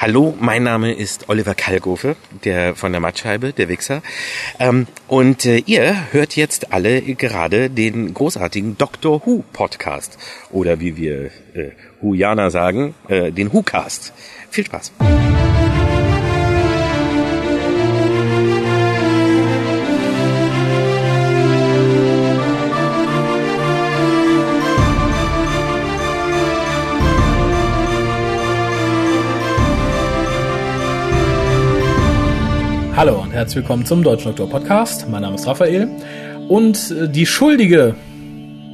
Hallo, mein Name ist Oliver Kalkofe, der von der Mattscheibe, der Wichser. Ähm, und äh, ihr hört jetzt alle gerade den großartigen Doctor Who Podcast. Oder wie wir äh, Huianer sagen, äh, den Who-Cast. Viel Spaß. Hallo und herzlich willkommen zum Deutschen Doktor Podcast. Mein Name ist Raphael und äh, die Schuldige,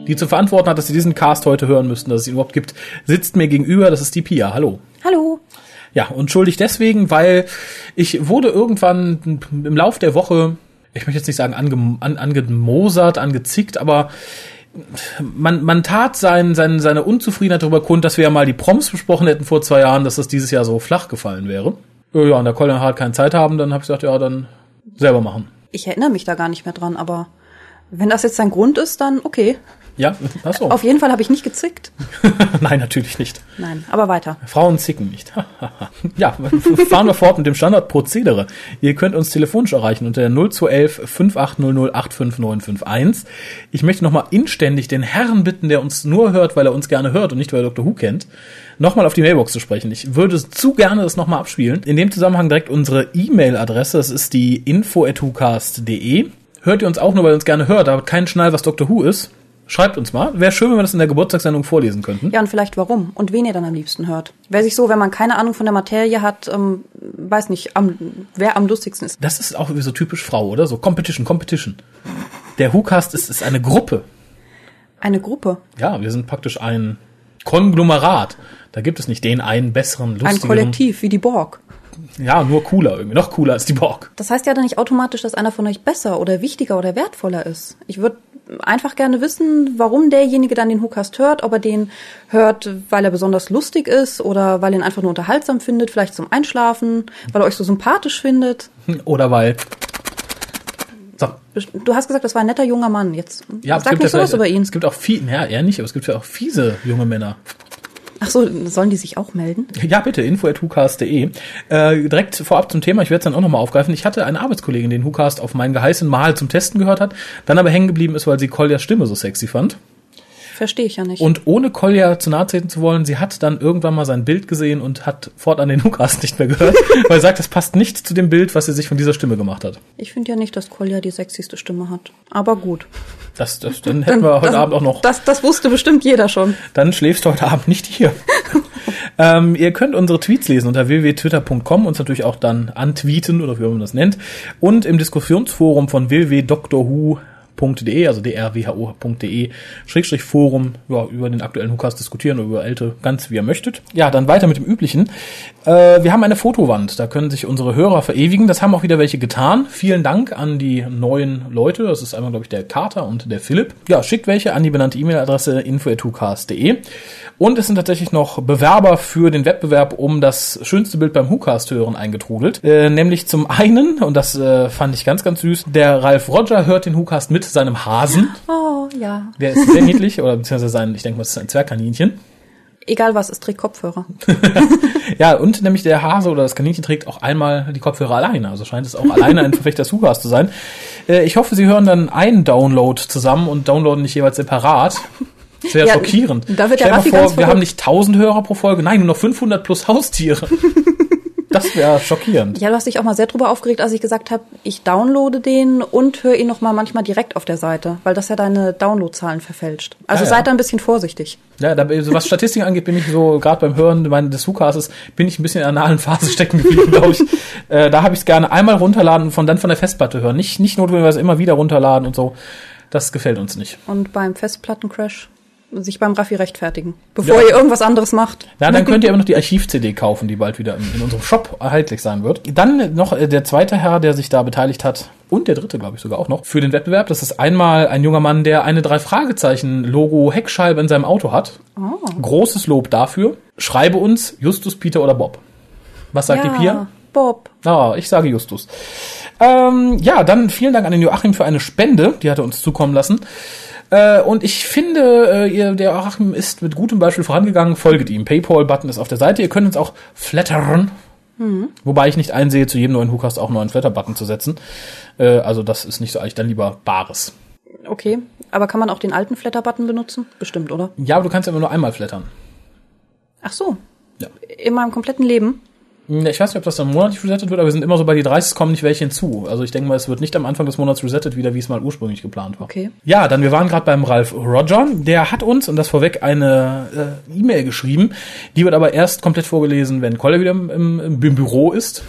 die zu verantworten hat, dass Sie diesen Cast heute hören müssten, dass es ihn überhaupt gibt, sitzt mir gegenüber. Das ist die Pia. Hallo. Hallo. Ja, und schuldig deswegen, weil ich wurde irgendwann im Lauf der Woche, ich möchte jetzt nicht sagen ange, an, angemosert, angezickt, aber man, man tat sein, sein, seine Unzufriedenheit darüber kund, dass wir ja mal die Proms besprochen hätten vor zwei Jahren, dass das dieses Jahr so flach gefallen wäre. Ja, und der Colin Hart keine Zeit haben, dann habe ich gesagt, ja, dann selber machen. Ich erinnere mich da gar nicht mehr dran, aber wenn das jetzt sein Grund ist, dann okay. Ja, ach so. Auf jeden Fall habe ich nicht gezickt. Nein, natürlich nicht. Nein, aber weiter. Frauen zicken nicht. ja, fahren wir fort mit dem Standardprozedere. Ihr könnt uns telefonisch erreichen unter der 0211 5800 85951. Ich möchte nochmal inständig den Herrn bitten, der uns nur hört, weil er uns gerne hört und nicht, weil er Dr. Who kennt, nochmal auf die Mailbox zu sprechen. Ich würde zu gerne das nochmal abspielen. In dem Zusammenhang direkt unsere E-Mail-Adresse. Das ist die info.hucast.de. Hört ihr uns auch nur, weil ihr uns gerne hört, aber keinen Schnall, was Dr. Who ist? Schreibt uns mal. Wäre schön, wenn wir das in der Geburtstagssendung vorlesen könnten. Ja, und vielleicht warum und wen ihr dann am liebsten hört. Wer sich so, wenn man keine Ahnung von der Materie hat, ähm, weiß nicht, am, wer am lustigsten ist. Das ist auch so typisch Frau, oder? So Competition, Competition. Der WhoCast ist, ist eine Gruppe. Eine Gruppe. Ja, wir sind praktisch ein Konglomerat. Da gibt es nicht den einen besseren, lustigeren. Ein Kollektiv, wie die Borg. Ja, nur cooler irgendwie. Noch cooler als die Borg. Das heißt ja dann nicht automatisch, dass einer von euch besser oder wichtiger oder wertvoller ist. Ich würde einfach gerne wissen, warum derjenige dann den Hookast hört, ob er den hört, weil er besonders lustig ist oder weil er ihn einfach nur unterhaltsam findet, vielleicht zum Einschlafen, weil er euch so sympathisch findet. Oder weil. So. Du hast gesagt, das war ein netter junger Mann. Jetzt Ja, sag nicht sowas über ihn. Es gibt auch viel, ja, eher nicht, aber es gibt ja auch fiese junge Männer. Ach so, sollen die sich auch melden? Ja, bitte, info.hucast.de. Äh, direkt vorab zum Thema, ich werde es dann auch nochmal aufgreifen. Ich hatte eine Arbeitskollegin, den Hucast auf mein geheißen Mal zum Testen gehört hat, dann aber hängen geblieben ist, weil sie Koljas Stimme so sexy fand. Verstehe ich ja nicht. Und ohne Kolja zu nahe treten zu wollen, sie hat dann irgendwann mal sein Bild gesehen und hat fortan den Hucast nicht mehr gehört, weil sie sagt, das passt nicht zu dem Bild, was sie sich von dieser Stimme gemacht hat. ich finde ja nicht, dass Kolja die sexyste Stimme hat. Aber gut. Das, das, dann hätten wir heute das, Abend auch noch. Das, das wusste bestimmt jeder schon. Dann schläfst du heute Abend nicht hier. ähm, ihr könnt unsere Tweets lesen unter www.twitter.com, uns natürlich auch dann antweeten oder wie man das nennt. Und im Diskussionsforum von www.drwho.de, also drwho.de, Schrägstrich Forum, ja, über den aktuellen Hukas diskutieren oder über ältere, ganz wie ihr möchtet. Ja, dann weiter mit dem Üblichen. Äh, wir haben eine Fotowand, da können sich unsere Hörer verewigen. Das haben auch wieder welche getan. Vielen Dank an die neuen Leute. Das ist einmal, glaube ich, der Carter und der Philipp. Ja, schickt welche an die benannte E-Mail-Adresse info.hucast.de. Und es sind tatsächlich noch Bewerber für den Wettbewerb um das schönste Bild beim Hucast hören eingetrudelt. Äh, nämlich zum einen, und das äh, fand ich ganz, ganz süß, der Ralf Roger hört den Hucast mit seinem Hasen. Oh, ja. Der ist sehr niedlich, oder beziehungsweise sein, ich denke mal, das ist ein Zwergkaninchen. Egal was, es trägt Kopfhörer. Ja, und nämlich der Hase oder das Kaninchen trägt auch einmal die Kopfhörer alleine. Also scheint es auch alleine ein Verfechter des Hucast zu sein. Äh, ich hoffe, Sie hören dann einen Download zusammen und downloaden nicht jeweils separat. Das wäre Ja, schockierend. da wird der Stell dir Raffi mal vor, wir haben nicht 1000 Hörer pro Folge, nein, nur noch 500 plus Haustiere. Das wäre schockierend. Ja, du hast dich auch mal sehr drüber aufgeregt, als ich gesagt habe, ich downloade den und höre ihn noch mal manchmal direkt auf der Seite, weil das ja deine Downloadzahlen verfälscht. Also Ja, ja. seid da ein bisschen vorsichtig. Ja, da, so was Statistiken angeht, bin ich so, gerade beim Hören mein, des Hucasts, bin ich ein bisschen in der analen Phase stecken geblieben, glaube ich. Äh, da habe ich es gerne einmal runterladen und von dann von der Festplatte hören. Nicht, nicht notwendigerweise immer wieder runterladen und so. Das gefällt uns nicht. Und beim Festplattencrash sich beim Raffi rechtfertigen, bevor Ja. ihr irgendwas anderes macht. Ja, dann könnt ihr aber noch die Archiv-CD kaufen, die bald wieder in, in unserem Shop erhältlich sein wird. Dann noch äh, der zweite Herr, der sich da beteiligt hat. Und der dritte, glaube ich, sogar auch noch. Für den Wettbewerb. Das ist einmal ein junger Mann, der eine Drei-Fragezeichen-Logo-Heckscheibe in seinem Auto hat. Großes Lob dafür. Schreibe uns Justus, Peter oder Bob. Was sagt ja, die Pia? Bob. Ah, ich sage Justus. Ähm, ja, dann vielen Dank an den Joachim für eine Spende, die hat er uns zukommen lassen. Äh, und ich finde, äh, ihr, der Joachim ist mit gutem Beispiel vorangegangen. Folget ihm. Paypal-Button ist auf der Seite. Ihr könnt uns auch flattern Wobei ich nicht einsehe, zu jedem neuen WhoCast auch einen neuen Flatter-Button zu setzen. Äh, also das ist nicht so eigentlich dann lieber Bares. Okay, aber kann man auch den alten Flatter-Button benutzen? Bestimmt, oder? Ja, aber du kannst ja immer nur einmal flattern. Ach so. Ja. In meinem kompletten Leben? Ja, Ich weiß nicht, ob das dann monatlich resettet wird, aber wir sind immer so bei die 30, es kommen nicht welche hinzu. Also ich denke mal, es wird nicht am Anfang des Monats resettet wieder, wie es mal ursprünglich geplant war. Okay. Ja, dann wir waren gerade beim Ralf Roger. Der hat uns, und das vorweg, eine äh, E-Mail geschrieben. Die wird aber erst komplett vorgelesen, wenn Collier wieder im, im, im Büro ist,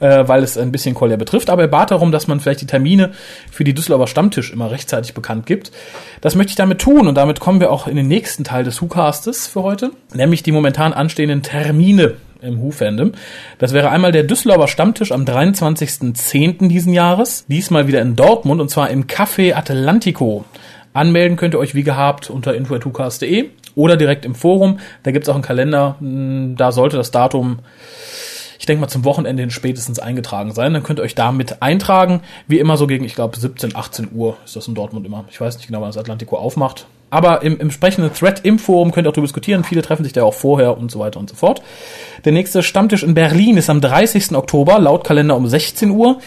äh, weil es ein bisschen Collier betrifft. Aber er bat darum, dass man vielleicht die Termine für die Düsseldorfer Stammtisch immer rechtzeitig bekannt gibt. Das möchte ich damit tun und damit kommen wir auch in den nächsten Teil des WhoCastes für heute, nämlich die momentan anstehenden Termine im Who-Fandom. Das wäre einmal der Düsseldorfer Stammtisch am 23.10. diesen Jahres. Diesmal wieder in Dortmund und zwar im Café Atlantico. Anmelden könnt ihr euch wie gehabt unter info.hucast.de oder direkt im Forum. Da gibt's auch einen Kalender. Hm, Da sollte das Datum, ich denke mal, zum Wochenende hin spätestens eingetragen sein. Dann könnt ihr euch damit eintragen. Wie immer so gegen, ich glaube, 17, 18 Uhr ist das in Dortmund immer. Ich weiß nicht genau, wann das Atlantico aufmacht. Aber im, entsprechenden Thread im Forum könnt ihr auch darüber diskutieren. Viele treffen sich da auch vorher und so weiter und so fort. Der nächste Stammtisch in Berlin ist am 30. Oktober, laut Kalender um 16 Uhr.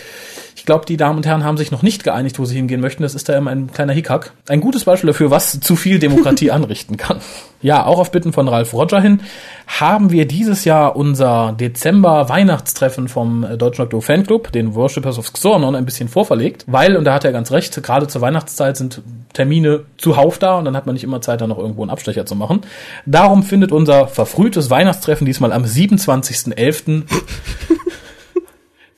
Ich glaube, die Damen und Herren haben sich noch nicht geeinigt, wo sie hingehen möchten. Das ist da immer ein kleiner Hickhack. Ein gutes Beispiel dafür, was zu viel Demokratie anrichten kann. Ja, auch auf Bitten von Ralf Roger hin haben wir dieses Jahr unser Dezember-Weihnachtstreffen vom äh, Deutschen Doktor Fanclub, den Worshippers of Xornon, ein bisschen vorverlegt. Weil, und da hat er ganz recht, gerade zur Weihnachtszeit sind Termine zuhauf da und dann hat man nicht immer Zeit, da noch irgendwo einen Abstecher zu machen. Darum findet unser verfrühtes Weihnachtstreffen diesmal am 27.11.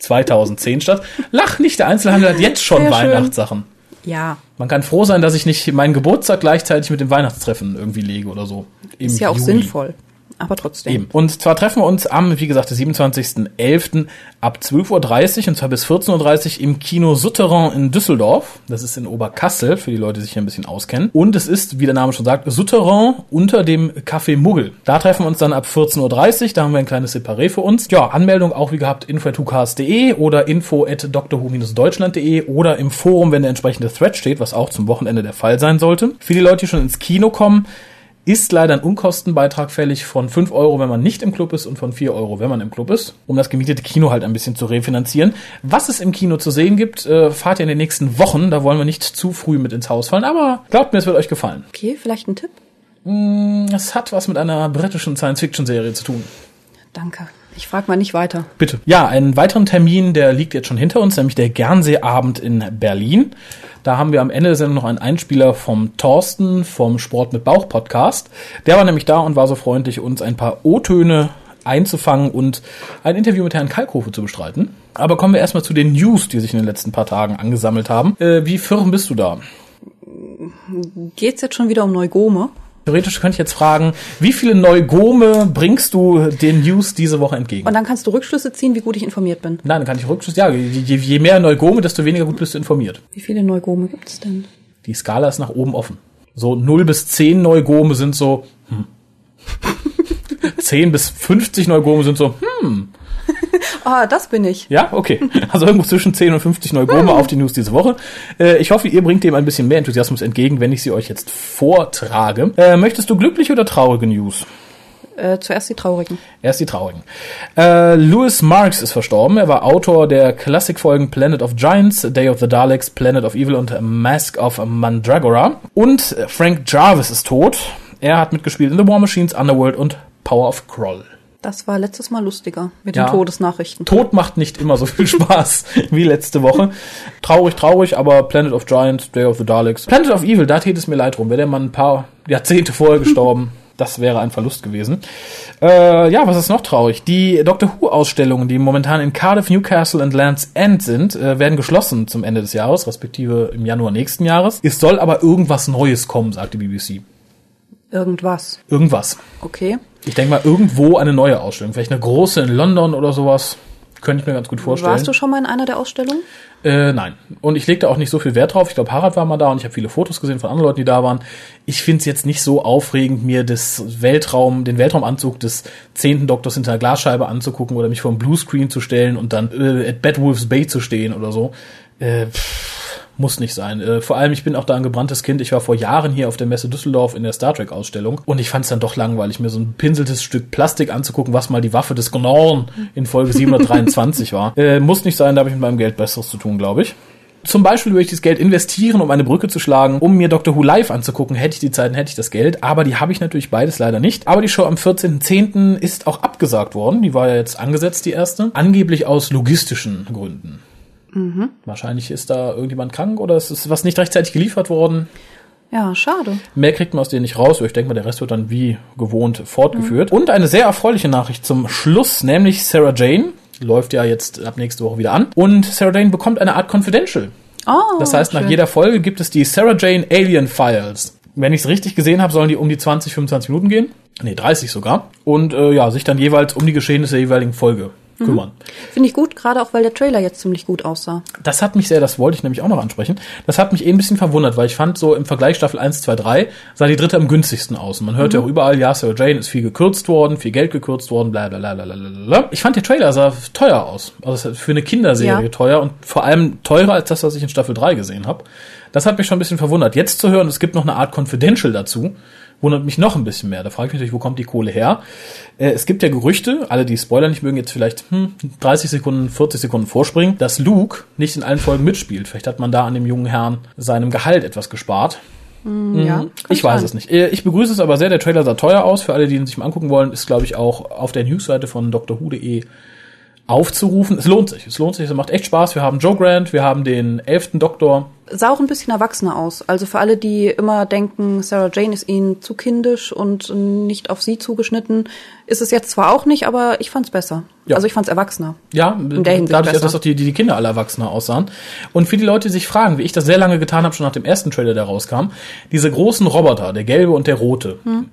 2010 statt. Lach nicht, der Einzelhandel hat jetzt schon Sehr schön. Weihnachtssachen. Ja. Man kann froh sein, dass ich nicht meinen Geburtstag gleichzeitig mit dem Weihnachtstreffen irgendwie lege oder so. Ist ja auch Juli. sinnvoll. Aber trotzdem. Eben. Und zwar treffen wir uns am, wie gesagt, 27.11. ab 12.30 Uhr und zwar bis 14.30 Uhr im Kino Souterrain in Düsseldorf. Das ist in Oberkassel, für die Leute, die sich hier ein bisschen auskennen. Und es ist, wie der Name schon sagt, Souterrain unter dem Café Muggel. Da treffen wir uns dann ab 14.30 Uhr, da haben wir ein kleines Separé für uns. Ja, Anmeldung auch wie gehabt info.hucast.de oder info at drhu-deutschland.de oder im Forum, wenn der entsprechende Thread steht, was auch zum Wochenende der Fall sein sollte. Für die Leute, die schon ins Kino kommen, ist leider ein Unkostenbeitrag fällig von 5 Euro, wenn man nicht im Club ist und von 4 Euro, wenn man im Club ist, um das gemietete Kino halt ein bisschen zu refinanzieren. Was es im Kino zu sehen gibt, äh, fahrt ihr in den nächsten Wochen. Da wollen wir nicht zu früh mit ins Haus fallen, aber glaubt mir, es wird euch gefallen. Okay, vielleicht ein Tipp? Es hat was mit einer britischen Science-Fiction-Serie zu tun. Danke. Ich frage mal nicht weiter. Bitte. Ja, einen weiteren Termin, der liegt jetzt schon hinter uns, nämlich der Gernseeabend in Berlin. Da haben wir am Ende der Sendung noch einen Einspieler vom Thorsten vom Sport mit Bauch Podcast. Der war nämlich da und war so freundlich, uns ein paar O-Töne einzufangen und ein Interview mit Herrn Kalkofe zu bestreiten. Aber kommen wir erstmal zu den News, die sich in den letzten paar Tagen angesammelt haben. Äh, wie firm bist du da? Geht's jetzt schon wieder um Neugome? Theoretisch könnte ich jetzt fragen, wie viele Neugome bringst du den News diese Woche entgegen? Und dann kannst du Rückschlüsse ziehen, wie gut ich informiert bin. Nein, dann kann ich Rückschluss. Ja, je, je, mehr Neugome, desto weniger gut bist du informiert. Wie viele Neugome gibt's denn? Die Skala ist nach oben offen. So 0 bis 10 Neugome sind so, hm. 10 bis 50 Neugome sind so, hm. Ah, das bin ich. Ja, okay. Also irgendwo zwischen 10 und 50 Neugome auf die News diese Woche. Äh, ich hoffe, ihr bringt dem ein bisschen mehr Enthusiasmus entgegen, wenn ich sie euch jetzt vortrage. Äh, möchtest du glückliche oder traurige News? Äh, zuerst die Traurigen. Erst die traurigen. Äh, Louis Marks ist verstorben. Er war Autor der Klassikfolgen Planet of Giants, Day of the Daleks, Planet of Evil und Mask of Mandragora. Und äh, Frank Jarvis ist tot. Er hat mitgespielt in The War Machines, Underworld und Power of Kroll. Das war letztes Mal lustiger mit Ja. den Todesnachrichten. Tod macht nicht immer so viel Spaß wie letzte Woche. Traurig, traurig, aber Planet of Giants, Day of the Daleks. Planet of Evil, da täte es mir leid drum. Wäre der Mann ein paar Jahrzehnte vorher gestorben, das wäre ein Verlust gewesen. Äh, ja, was ist noch traurig? Die Doctor Who-Ausstellungen, die momentan in Cardiff, Newcastle und Land's End sind, äh, werden geschlossen zum Ende des Jahres, respektive im Januar nächsten Jahres. Es soll aber irgendwas Neues kommen, sagt die BBC. Irgendwas. Irgendwas. Okay. Ich denke mal, irgendwo eine neue Ausstellung. Vielleicht eine große in London oder sowas. Könnte ich mir ganz gut vorstellen. Warst du schon mal in einer der Ausstellungen? Äh, nein. Und ich legte auch nicht so viel Wert drauf. Ich glaube, Harald war mal da und ich habe viele Fotos gesehen von anderen Leuten, die da waren. Ich finde es jetzt nicht so aufregend, mir das Weltraum, den Weltraumanzug des zehnten Doktors hinter einer Glasscheibe anzugucken oder mich vor dem Bluescreen zu stellen und dann äh, at Bedwolf's Bay zu stehen oder so. Äh, pff, Muss nicht sein. Äh, vor allem, ich bin auch da ein gebranntes Kind. Ich war vor Jahren hier auf der Messe Düsseldorf in der Star Trek Ausstellung und ich fand es dann doch langweilig, mir so ein pinseltes Stück Plastik anzugucken, was mal die Waffe des Gnorn in Folge 723 war. Äh, muss nicht sein, da habe ich mit meinem Geld Besseres zu tun, glaube ich. Zum Beispiel würde ich das Geld investieren, um eine Brücke zu schlagen, um mir Doctor Who live anzugucken. Hätte ich die Zeit, hätte ich das Geld. Aber die habe ich natürlich beides leider nicht. Aber die Show am 14.10. ist auch abgesagt worden. Die war ja jetzt angesetzt, die erste. Angeblich aus logistischen Gründen. Mhm. Wahrscheinlich ist da irgendjemand krank oder es ist was nicht rechtzeitig geliefert worden. Ja, schade. Mehr kriegt man aus denen nicht raus, aber ich denke mal, der Rest wird dann wie gewohnt fortgeführt. Mhm. Und eine sehr erfreuliche Nachricht zum Schluss, nämlich Sarah Jane, läuft ja jetzt ab nächste Woche wieder an. Und Sarah Jane bekommt eine Art Confidential. Oh, das heißt, schön. nach jeder Folge gibt es die Sarah Jane Alien Files. Wenn ich es richtig gesehen habe, sollen die um die 20, 25 Minuten gehen. Nee, 30 sogar. Und äh, ja, sich dann jeweils um die Geschehnisse der jeweiligen Folge Mhm. kümmern. Finde ich gut, gerade auch weil der Trailer jetzt ziemlich gut aussah. Das hat mich sehr, das wollte ich nämlich auch noch ansprechen. Das hat mich eh ein bisschen verwundert, weil ich fand so im Vergleich Staffel 1, 2, 3 sah die dritte am günstigsten aus. Und man hört mhm. ja auch überall, ja, Sarah Jane ist viel gekürzt worden, viel Geld gekürzt worden, bla bla bla bla bla. Ich fand der Trailer sah teuer aus. Also für eine Kinderserie ja. teuer und vor allem teurer als das, was ich in Staffel 3 gesehen habe. Das hat mich schon ein bisschen verwundert. Jetzt zu hören, es gibt noch eine Art Confidential dazu, wundert mich noch ein bisschen mehr. Da frage ich mich natürlich, wo kommt die Kohle her? Äh, es gibt ja Gerüchte, alle, die Spoiler nicht mögen, jetzt vielleicht hm, 30 Sekunden, 40 Sekunden vorspringen, dass Luke nicht in allen Folgen mitspielt. Vielleicht hat man da an dem jungen Herrn seinem Gehalt etwas gespart. Mm, ja, ich weiß sein. es nicht. Äh, ich begrüße es aber sehr. Der Trailer sah teuer aus. Für alle, die ihn sich mal angucken wollen, ist, glaube ich, auch auf der Newsseite von drhu.de aufzurufen. Es lohnt sich. Es lohnt sich. Es macht echt Spaß. Wir haben Joe Grant, wir haben den elften Doktor. Sah auch ein bisschen erwachsener aus. Also für alle, die immer denken, Sarah Jane ist ihnen zu kindisch und nicht auf sie zugeschnitten, ist es jetzt zwar auch nicht, aber ich fand's besser. Ja. Also ich fand's erwachsener. Ja, dadurch, besser. dass auch die, die Kinder alle erwachsener aussahen. Und für die Leute, die sich fragen, wie ich das sehr lange getan habe, schon nach dem ersten Trailer, der rauskam, diese großen Roboter, der gelbe und der rote. Hm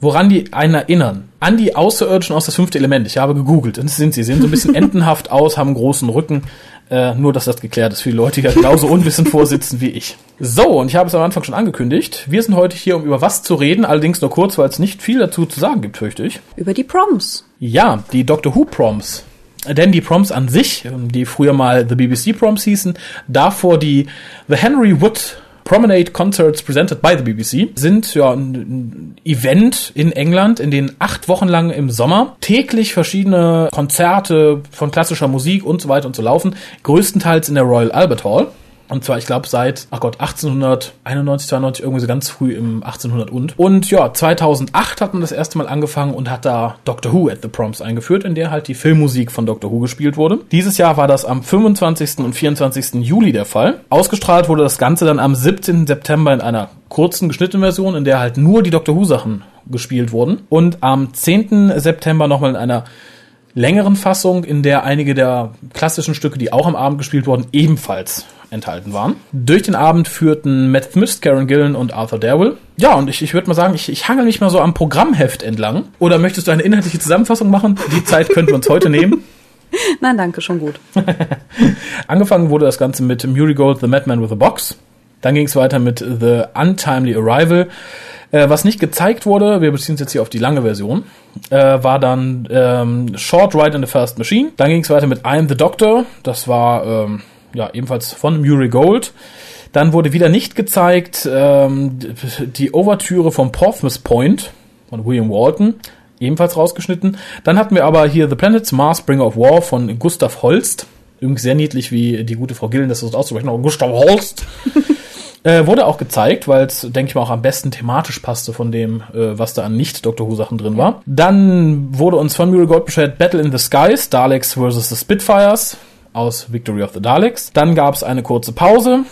woran die einen erinnern. An die Außerirdischen aus das fünfte Element. Ich habe gegoogelt. Das sind sie. Sehen so ein bisschen entenhaft aus, haben einen großen Rücken. Äh, nur, dass das geklärt ist für die Leute, die genauso unwissend vorsitzen wie ich. So, und ich habe es am Anfang schon angekündigt. Wir sind heute hier, um über was zu reden, allerdings nur kurz, weil es nicht viel dazu zu sagen gibt, fürchte ich. Über die Proms. Ja, die Doctor Who Proms. Denn die Proms an sich, die früher mal The BBC Proms hießen, davor die The Henry Wood Promenade Concerts presented by the BBC sind ja ein Event in England, in den acht Wochen lang im Sommer täglich verschiedene Konzerte von klassischer Musik und so weiter und so laufen, größtenteils in der Royal Albert Hall. Und zwar, ich glaube, seit, ach Gott, 1891, 92, irgendwie so ganz früh im 1800 und. Und ja, 2008 hat man das erste Mal angefangen und hat da Doctor Who at the Proms eingeführt, in der halt die Filmmusik von Doctor Who gespielt wurde. Dieses Jahr war das am 25. und 24. Juli der Fall. Ausgestrahlt wurde das Ganze dann am 17. September in einer kurzen geschnittenen Version, in der halt nur die Doctor Who Sachen gespielt wurden. Und am 10. September nochmal in einer längeren Fassung, in der einige der klassischen Stücke, die auch am Abend gespielt wurden, ebenfalls enthalten waren. Durch den Abend führten Matt Smith, Karen Gillen und Arthur Darwell. Ja, und ich, ich würde mal sagen, ich, ich hangel mich mal so am Programmheft entlang. Oder möchtest du eine inhaltliche Zusammenfassung machen? Die Zeit könnten wir uns heute nehmen. Nein, danke, schon gut. Angefangen wurde das Ganze mit Murray Gold, The Madman with a Box. Dann ging es weiter mit The Untimely Arrival. Äh, was nicht gezeigt wurde, wir beziehen uns jetzt hier auf die lange Version, äh, war dann ähm, Short Ride in the First Machine. Dann ging es weiter mit I'm the Doctor. Das war ähm, ja, ebenfalls von Murray Gold. Dann wurde wieder nicht gezeigt ähm, die Overtüre vom Portsmouth Point von William Walton, ebenfalls rausgeschnitten. Dann hatten wir aber hier The Planets Mars Bringer of War von Gustav Holst. Übrigens sehr niedlich, wie die gute Frau Gillen das so auszusprechen. Aber Gustav Holst. äh, wurde auch gezeigt, weil es, denke ich mal, auch am besten thematisch passte von dem, äh, was da an Nicht-Doctor Who-Sachen drin war. Dann wurde uns von Murray Gold beschert Battle in the Skies, Daleks vs. the Spitfires aus Victory of the Daleks. Dann gab es eine kurze Pause.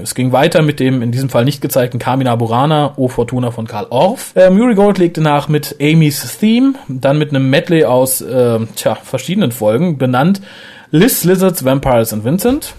Es ging weiter mit dem in diesem Fall nicht gezeigten Carmina Burana, O Fortuna von Karl Orff. Äh, Murray Gold legte nach mit Amy's Theme, dann mit einem Medley aus äh, tja, verschiedenen Folgen, benannt Liz, Lizards, Vampires and Vincent.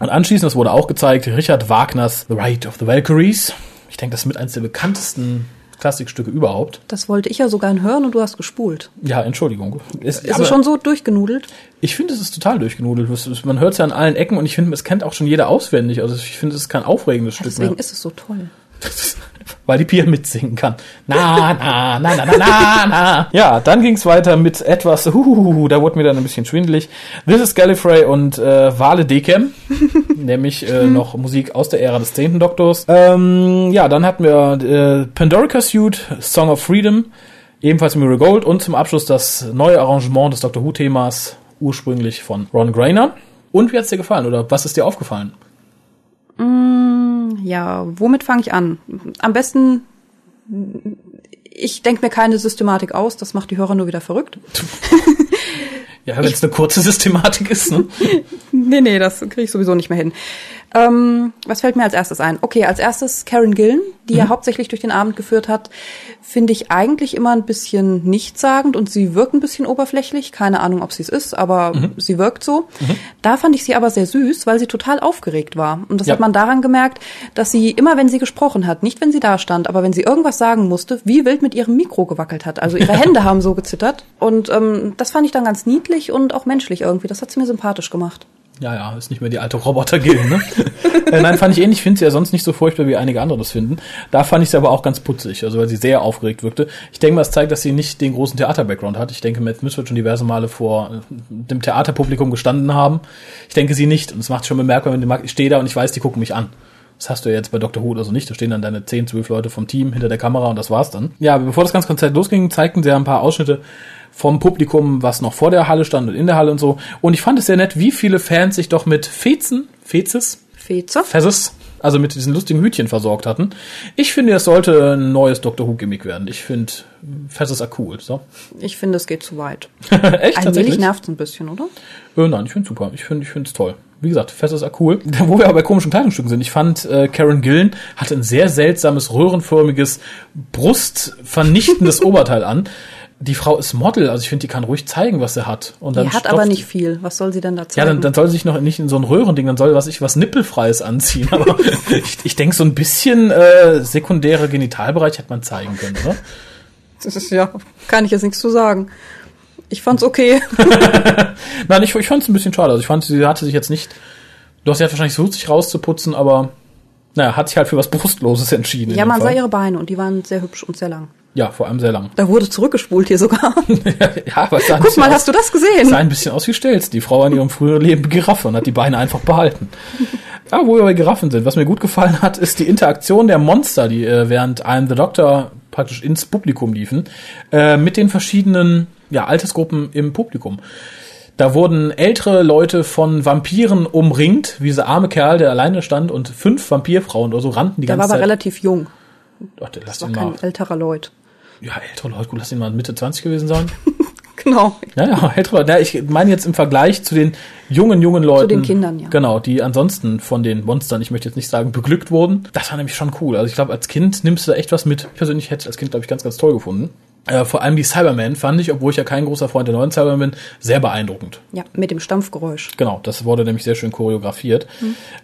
Und anschließend, das wurde auch gezeigt, Richard Wagners The Rite of the Valkyries. Ich denke, das ist mit eines der bekanntesten Klassikstücke überhaupt. Das wollte ich ja sogar hören und du hast gespult. Ja, Entschuldigung. Es, ist es schon so durchgenudelt? Ich finde, es ist total durchgenudelt. Man hört es ja an allen Ecken und ich finde, es kennt auch schon jeder auswendig. Also ich finde, es ist kein aufregendes Stück deswegen mehr. Deswegen ist es so toll. weil die Pia mitsingen kann. Na, na, na, na, na, na, na. Ja, dann ging's weiter mit etwas, uh, da wurde mir dann ein bisschen schwindelig. This is Gallifrey und äh, Wale Decam, nämlich äh, noch Musik aus der Ära des zehnten Doktors. Ähm, ja, dann hatten wir äh, Pandorica Suit, Song of Freedom, ebenfalls Miracle Gold und zum Abschluss das neue Arrangement des Doctor Who-Themas, ursprünglich von Ron Grainer. Und wie hat's dir gefallen oder was ist dir aufgefallen? Ja, womit fange ich an? Am besten, ich denke mir keine Systematik aus, das macht die Hörer nur wieder verrückt. Ja, wenn es eine kurze Systematik ist, ne? nee, nee, das kriege ich sowieso nicht mehr hin. Ähm, was fällt mir als erstes ein? Okay, als erstes Karen Gillen, die Mhm. ja hauptsächlich durch den Abend geführt hat, finde ich eigentlich immer ein bisschen nichtssagend und sie wirkt ein bisschen oberflächlich. Keine Ahnung, ob sie es ist, aber Mhm. sie wirkt so. Da fand ich sie aber sehr süß, weil sie total aufgeregt war. Und das Ja. hat man daran gemerkt, dass sie immer, wenn sie gesprochen hat, nicht wenn sie da stand, aber wenn sie irgendwas sagen musste, wie wild mit ihrem Mikro gewackelt hat. Also ihre Hände haben so gezittert. Und ähm, das fand ich dann ganz niedlich und auch menschlich irgendwie. Das hat sie mir sympathisch gemacht. Ja, ja, ist nicht mehr die alte Roboter-Gill, ne? äh, nein, fand ich ähnlich. Ich finde sie ja sonst nicht so furchtbar, wie einige andere das finden. Da fand ich sie aber auch ganz putzig, also weil sie sehr aufgeregt wirkte. Ich denke mal, es zeigt, dass sie nicht den großen Theater-Background hat. Ich denke, Matt Smith wird schon diverse Male vor äh, dem Theaterpublikum gestanden haben. Ich denke sie nicht. Und es macht schon bemerkbar, wenn ich stehe da und ich weiß, die gucken mich an. Das hast du ja jetzt bei Dr. Who also nicht. Da stehen dann deine 10, 12 Leute vom Team hinter der Kamera und das war's dann. Ja, bevor das ganze Konzert losging, zeigten sie ja ein paar Ausschnitte vom Publikum, was noch vor der Halle stand und in der Halle und so. Und ich fand es sehr nett, wie viele Fans sich doch mit Fezen, Fezes, Feze? Fezes, also mit diesen lustigen Hütchen versorgt hatten. Ich finde, es sollte ein neues Doctor Who Gimmick werden. Ich finde, Fezes are cool. So. Ich finde, es geht zu weit. Echt Allmählich nervt es ein bisschen, oder? Äh, nein, ich finde super. Ich finde, ich finde es toll. Wie gesagt, Fezes are cool. Wo wir aber bei komischen Kleidungsstücken sind. Ich fand, äh, Karen Gillen hatte ein sehr seltsames, röhrenförmiges, brustvernichtendes Oberteil an. Die Frau ist Model, also ich finde, die kann ruhig zeigen, was sie hat. Und dann Die hat aber nicht viel. Was soll sie denn da Ja, zeigen? dann, dann soll sie sich noch nicht in so ein Röhrending, dann soll was ich was Nippelfreies anziehen. Aber ich, ich denke, so ein bisschen äh, sekundäre Genitalbereich hätte man zeigen können, oder? das ist ja, kann ich jetzt nichts zu sagen. Ich fand's okay. Nein, ich, ich fand es ein bisschen schade. Also ich fand, sie hatte sich jetzt nicht. Du hast ja wahrscheinlich versucht, sich rauszuputzen, aber naja, hat sich halt für was Brustloses entschieden. ja, man sah ihre Beine und die waren sehr hübsch und sehr lang. Ja, vor allem sehr lang. Da wurde zurückgespult hier sogar. ja, aber es sah Guck mal, aus- hast du das sah gesehen? ein bisschen aus wie Stelz. Die Frau in ihrem früheren Leben Giraffe und hat die Beine einfach behalten. Ja, wo wir bei Giraffen sind. Was mir gut gefallen hat, ist die Interaktion der Monster, die äh, während I'm the Doctor praktisch ins Publikum liefen, äh, mit den verschiedenen ja, Altersgruppen im Publikum. Da wurden ältere Leute von Vampiren umringt, wie dieser arme Kerl, der alleine stand, und fünf Vampirfrauen oder so rannten die Der war ganze aber Zeit. relativ jung. Ach, der- lass War ihn mal. kein älterer Leut. Ja, ältere Leute, gut, lass ihn mal Mitte 20 gewesen sein. Genau. Ja, ja, Leute. Ja, ich meine jetzt im Vergleich zu den jungen, jungen Leuten. den Kindern, ja. Genau, die ansonsten von den Monstern, ich möchte jetzt nicht sagen, beglückt wurden. Das war nämlich schon cool. Also ich glaube, als Kind nimmst du da echt was mit. Ich persönlich hätte es als Kind, glaube ich, ganz, ganz toll gefunden. Äh, vor allem die Cybermen fand ich, obwohl ich ja kein großer Freund der neuen Cybermen bin, sehr beeindruckend. Ja, mit dem Stampfgeräusch. Genau, das wurde nämlich sehr schön choreografiert.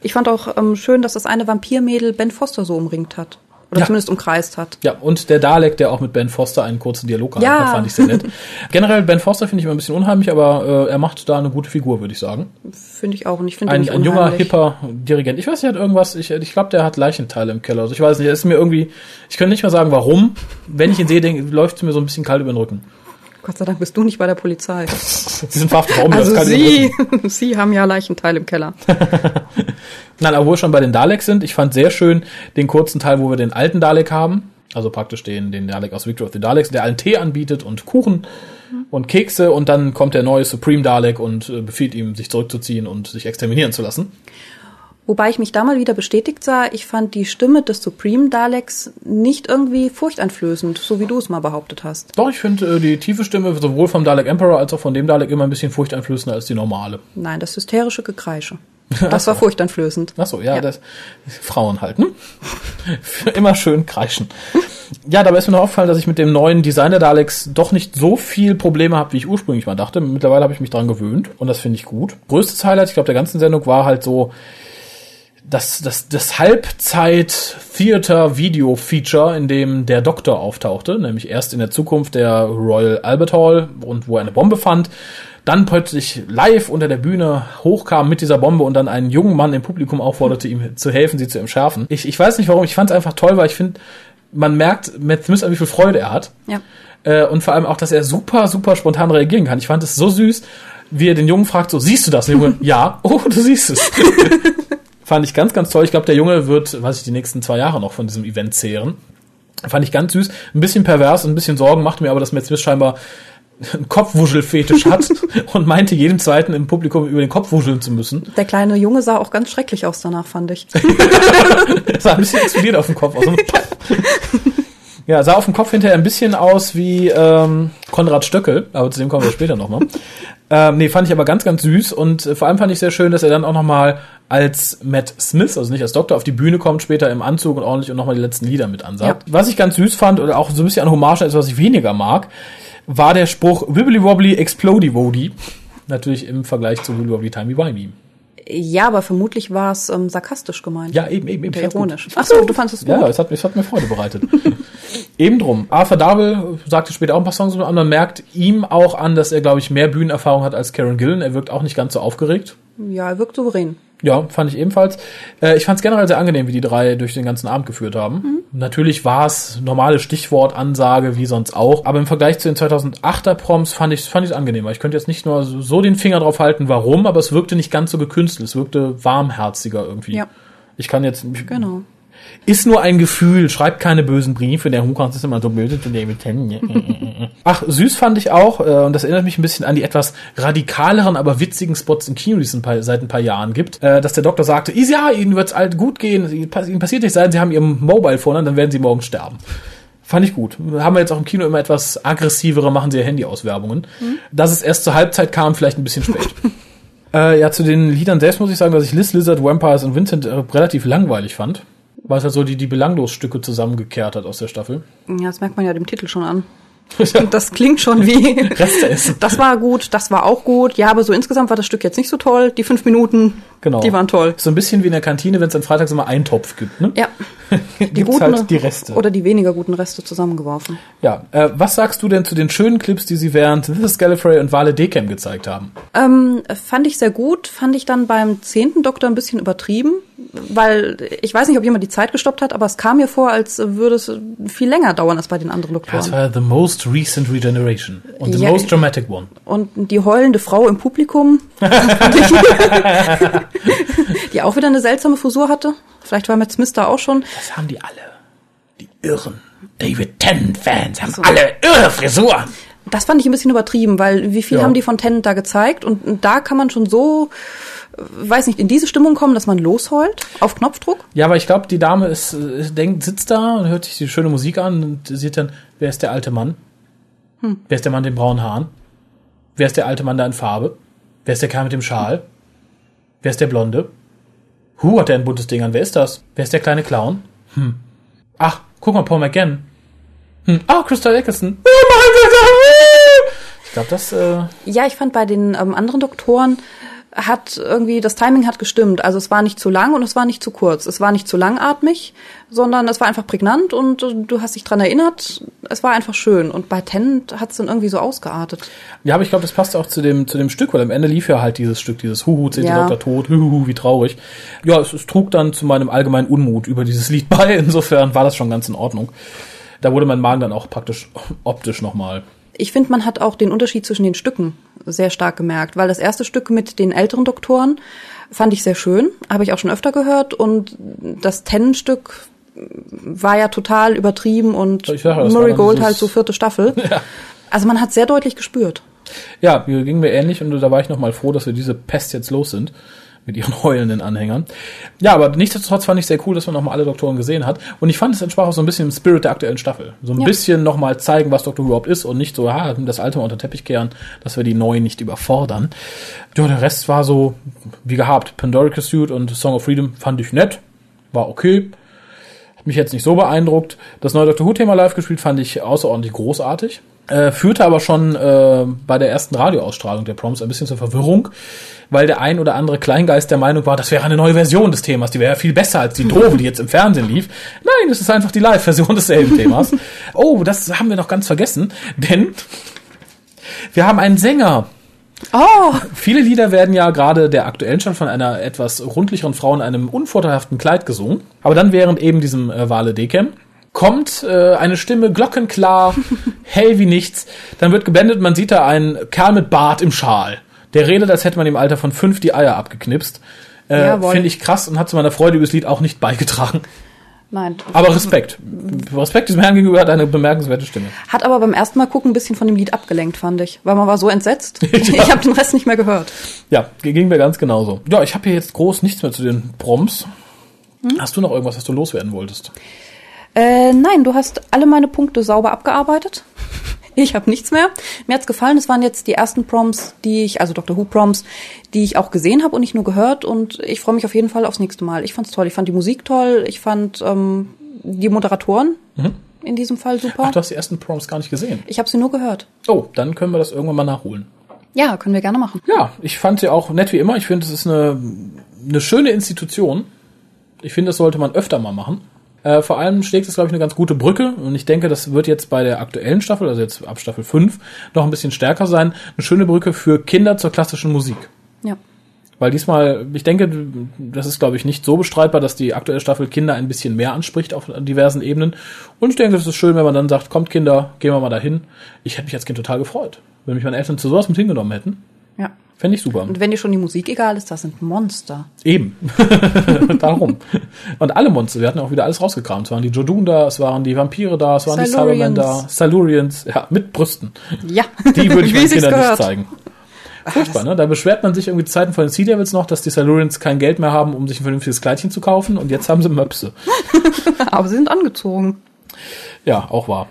Ich fand auch ähm, schön, dass das eine Vampirmädel Ben Foster so umringt hat. Oder Ja. zumindest umkreist hat. Ja, und der Dalek, der auch mit Ben Foster einen kurzen Dialog Ja. hat, fand ich sehr nett. Generell, Ben Foster finde ich immer ein bisschen unheimlich, aber äh, er macht da eine gute Figur, würde ich sagen. Finde ich auch. Und ich finde Ein, ein junger, hipper Dirigent. Ich weiß nicht, er hat irgendwas, ich, ich glaube, der hat Leichenteile im Keller. Also ich weiß nicht, er ist mir irgendwie, ich könnte nicht mal sagen, warum. Wenn ich ihn sehe, läuft es mir so ein bisschen kalt über den Rücken. Gott sei Dank bist du nicht bei der Polizei. Sie sind verhaftet, warum Also sie, sie haben ja Leichenteil im Keller. Nein, aber wo wir schon bei den Daleks sind, ich fand sehr schön den kurzen Teil, wo wir den alten Dalek haben. Also praktisch den, den Dalek aus Victor of the Daleks, der allen Tee anbietet und Kuchen und Kekse und dann kommt der neue Supreme Dalek und äh, befiehlt ihm, sich zurückzuziehen und sich exterminieren zu lassen. Wobei ich mich da mal wieder bestätigt sah, ich fand die Stimme des Supreme Daleks nicht irgendwie furchteinflößend, so wie du es mal behauptet hast. Doch, ich finde äh, die tiefe Stimme sowohl vom Dalek Emperor als auch von dem Dalek immer ein bisschen furchteinflößender als die normale. Nein, das hysterische Gekreische. Das war furchteinflößend. Ach so, ja, Ja. das Frauen halt, ne? Immer schön kreischen. Ja, dabei ist mir noch aufgefallen, dass ich mit dem neuen Design der Daleks doch nicht so viel Probleme habe, wie ich ursprünglich mal dachte. Mittlerweile habe ich mich dran gewöhnt und das finde ich gut. Größtes Highlight, ich glaube, der ganzen Sendung war halt so das, das, das Halbzeit-Theater-Video-Feature, in dem der Doktor auftauchte, nämlich erst in der Zukunft der Royal Albert Hall und wo er eine Bombe fand, dann plötzlich live unter der Bühne hochkam mit dieser Bombe und dann einen jungen Mann im Publikum aufforderte, ihm zu helfen, sie zu entschärfen. Ich, ich weiß nicht warum, ich fand es einfach toll, weil ich finde, man merkt Matt Smith, wie viel Freude er hat. Ja. Äh, und vor allem auch, dass er super, super spontan reagieren kann. Ich fand es so süß, wie er den Jungen fragt, so, siehst du das? Und der Junge, ja, oh, du siehst es. fand ich ganz, ganz toll. Ich glaube, der Junge wird, weiß ich, die nächsten zwei Jahre noch von diesem Event zehren. Fand ich ganz süß. Ein bisschen pervers und ein bisschen Sorgen machte mir aber, dass Matt Smith scheinbar einen Kopfwuschelfetisch hat und meinte, jedem Zweiten im Publikum über den Kopf wuscheln zu müssen. Der kleine Junge sah auch ganz schrecklich aus danach, fand ich. sah ein bisschen explodiert auf dem Kopf aus. Ja, sah auf dem Kopf hinterher ein bisschen aus wie ähm, Konrad Stöckel, aber zu dem kommen wir später nochmal. ähm, nee, fand ich aber ganz, ganz süß und äh, vor allem fand ich sehr schön, dass er dann auch nochmal als Matt Smith, also nicht als Doktor, auf die Bühne kommt, später im Anzug und ordentlich und nochmal die letzten Lieder mit ansagt. Ja. Was ich ganz süß fand oder auch so ein bisschen an Hommage ist, was ich weniger mag, war der Spruch Wibbly Wobbly Explody Wody. Natürlich im Vergleich zu Wibbly Wobbly Timey Wimey. Ja, aber vermutlich war es ähm, sarkastisch gemeint. Ja, eben, eben, eben. Ironisch. Ach so, du fandest es gut. Ja, es hat, es hat mir Freude bereitet. eben drum. Arthur Darwell sagte später auch ein paar Songs an. Man merkt ihm auch an, dass er, glaube ich, mehr Bühnenerfahrung hat als Karen Gillen. Er wirkt auch nicht ganz so aufgeregt. Ja, er wirkt souverän. Ja, fand ich ebenfalls. Äh, ich fand es generell sehr angenehm, wie die drei durch den ganzen Abend geführt haben. Mhm. Natürlich war es normale Stichwortansage, wie sonst auch. Aber im Vergleich zu den 2008er Proms fand ich es fand ich's angenehmer. Ich könnte jetzt nicht nur so den Finger drauf halten, warum, aber es wirkte nicht ganz so gekünstelt. Es wirkte warmherziger irgendwie. Ja. Ich kann jetzt, genau. Ist nur ein Gefühl, schreibt keine bösen Briefe, der Hukas ist immer so böse zu David Tennant. Ach, süß fand ich auch, äh, und das erinnert mich ein bisschen an die etwas radikaleren, aber witzigen Spots in Kino, die es ein paar, seit ein paar Jahren gibt, äh, dass der Doktor sagte, ja, Ihnen wird's alt gut gehen, Ihnen passiert nichts sein, Sie haben Ihr Mobile an, dann werden Sie morgen sterben. Fand ich gut. Haben wir jetzt auch im Kino immer etwas aggressivere, machen sie ja Handy-Auswerbungen. Mhm. Dass es erst zur Halbzeit kam, vielleicht ein bisschen spät. äh, ja, zu den Liedern selbst muss ich sagen, dass ich Liz, Lizard, Vampires und Vincent äh, relativ langweilig fand weil es halt so die, die Belanglosstücke zusammengekehrt hat aus der Staffel. Ja, das merkt man ja dem Titel schon an. Das klingt schon wie. Reste essen. Das war gut, das war auch gut. Ja, aber so insgesamt war das Stück jetzt nicht so toll. Die fünf Minuten, genau. die waren toll. So ein bisschen wie in der Kantine, wenn es dann freitags immer einen Topf gibt, ne? Ja. die guten halt die Reste. Oder die weniger guten Reste zusammengeworfen. Ja. Äh, was sagst du denn zu den schönen Clips, die sie während This is Gallifrey und Wale Decam gezeigt haben? Ähm, fand ich sehr gut. Fand ich dann beim zehnten Doktor ein bisschen übertrieben weil ich weiß nicht, ob jemand die Zeit gestoppt hat, aber es kam mir vor, als würde es viel länger dauern als bei den anderen Doktoren. Das war the most recent regeneration und the ja, most dramatic one. Und die heulende Frau im Publikum, die auch wieder eine seltsame Frisur hatte. Vielleicht war Matt Smith da auch schon. Das haben die alle. Die irren David Tennant-Fans haben so. alle irre Frisuren. Das fand ich ein bisschen übertrieben, weil wie viel ja. haben die von Tennant da gezeigt? Und da kann man schon so weiß nicht, in diese Stimmung kommen, dass man losheult auf Knopfdruck? Ja, aber ich glaube, die Dame ist, denkt, sitzt da und hört sich die schöne Musik an und sieht dann, wer ist der alte Mann? Hm. Wer ist der Mann mit den braunen Haaren? Wer ist der alte Mann da in Farbe? Wer ist der Kerl mit dem Schal? Wer ist der Blonde? Hu hat der ein buntes Ding an. Wer ist das? Wer ist der kleine Clown? Hm. Ach, guck mal, Paul McGann. Hm. Ah, Crystal Eccleston. Oh mein Gott! Ich glaube, das. Äh ja, ich fand bei den ähm, anderen Doktoren hat irgendwie, das Timing hat gestimmt. Also es war nicht zu lang und es war nicht zu kurz. Es war nicht zu langatmig, sondern es war einfach prägnant und du hast dich dran erinnert. Es war einfach schön. Und bei Tennant hat es dann irgendwie so ausgeartet. Ja, aber ich glaube, das passt auch zu dem, zu dem Stück, weil am Ende lief ja halt dieses Stück, dieses Huhu, zehnte ja. Doktor tot, Huhu, wie traurig. Ja, es, es trug dann zu meinem allgemeinen Unmut über dieses Lied bei. Insofern war das schon ganz in Ordnung. Da wurde mein Magen dann auch praktisch optisch nochmal ich finde, man hat auch den Unterschied zwischen den Stücken sehr stark gemerkt, weil das erste Stück mit den älteren Doktoren fand ich sehr schön, habe ich auch schon öfter gehört und das Tennenstück war ja total übertrieben und sage, Murray Gold halt so vierte Staffel. Ja. Also man hat sehr deutlich gespürt. Ja, mir ging mir ähnlich und da war ich nochmal froh, dass wir diese Pest jetzt los sind mit ihren heulenden Anhängern. Ja, aber nichtsdestotrotz fand ich sehr cool, dass man nochmal alle Doktoren gesehen hat. Und ich fand, es entsprach auch so ein bisschen im Spirit der aktuellen Staffel. So ein ja. bisschen nochmal zeigen, was Doktor überhaupt ist und nicht so, ah, das alte mal unter Teppich kehren, dass wir die neuen nicht überfordern. Ja, der Rest war so, wie gehabt. Pandorica Suit und Song of Freedom fand ich nett. War okay. Hat mich jetzt nicht so beeindruckt. Das neue Doctor Who-Thema live gespielt fand ich außerordentlich großartig. Äh, führte aber schon äh, bei der ersten Radioausstrahlung der Proms ein bisschen zur Verwirrung, weil der ein oder andere Kleingeist der Meinung war, das wäre eine neue Version des Themas, die wäre viel besser als die doofe, die jetzt im Fernsehen lief. Nein, es ist einfach die Live-Version desselben Themas. Oh, das haben wir noch ganz vergessen, denn wir haben einen Sänger. Oh. Viele Lieder werden ja gerade der aktuellen schon von einer etwas rundlicheren Frau in einem unvorteilhaften Kleid gesungen. Aber dann während eben diesem äh, Wale Decam kommt äh, eine Stimme glockenklar, hell wie nichts. Dann wird geblendet, man sieht da einen Kerl mit Bart im Schal. Der redet, als hätte man im Alter von fünf die Eier abgeknipst. Äh. Finde ich krass und hat zu meiner Freude übers Lied auch nicht beigetragen. Nein. Aber Respekt. Respekt diesem Herrn gegenüber hat eine bemerkenswerte Stimme. Hat aber beim ersten Mal gucken ein bisschen von dem Lied abgelenkt, fand ich. Weil man war so entsetzt. Ich habe den Rest nicht mehr gehört. Ja, ging mir ganz genauso. Ja, ich habe hier jetzt groß nichts mehr zu den Proms. Hm? Hast du noch irgendwas, was du loswerden wolltest? Äh, nein, du hast alle meine Punkte sauber abgearbeitet. Ich habe nichts mehr. Mir hat's gefallen. Es waren jetzt die ersten Proms, die ich, also Dr. Who Proms, die ich auch gesehen habe und nicht nur gehört. Und ich freue mich auf jeden Fall aufs nächste Mal. Ich fand's toll. Ich fand die Musik toll. Ich fand ähm, die Moderatoren in diesem Fall super. Mhm. Ach, du hast die ersten Proms gar nicht gesehen. ich habe sie nur gehört. Oh, dann können wir das irgendwann mal nachholen. Ja, können wir gerne machen. Ja, ich fand sie auch nett wie immer. Ich finde, es ist eine, eine schöne Institution. Ich finde, das sollte man öfter mal machen. Äh, vor allem schlägt es, glaube ich, eine ganz gute Brücke. Und ich denke, das wird jetzt bei der aktuellen Staffel, also jetzt ab Staffel 5, noch ein bisschen stärker sein. Eine schöne Brücke für Kinder zur klassischen Musik. Ja. Weil diesmal, ich denke, das ist, glaube ich, nicht so bestreitbar, dass die aktuelle Staffel Kinder ein bisschen mehr anspricht auf diversen Ebenen. Und ich denke, es ist schön, wenn man dann sagt, kommt Kinder, gehen wir mal dahin. Ich hätte mich als Kind total gefreut, wenn mich meine Eltern zu sowas mit hingenommen hätten. Ja. Fände ich super. Und wenn dir schon die Musik egal ist, das sind Monster. Eben. Darum. Und alle Monster, wir hatten auch wieder alles rausgekramt. Es waren die Jodun da, es waren die Vampire da, es waren die Silurians. Cybermen da, Silurians, ja, mit Brüsten. Ja. Die würde ich meinen Kindern nicht gehört. zeigen. Furchtbar, ne? Da beschwert man sich irgendwie Zeiten von den Sea Devils noch, dass die Silurians kein Geld mehr haben, um sich ein vernünftiges Kleidchen zu kaufen und jetzt haben sie Möpse. Aber sie sind angezogen. Ja, auch wahr.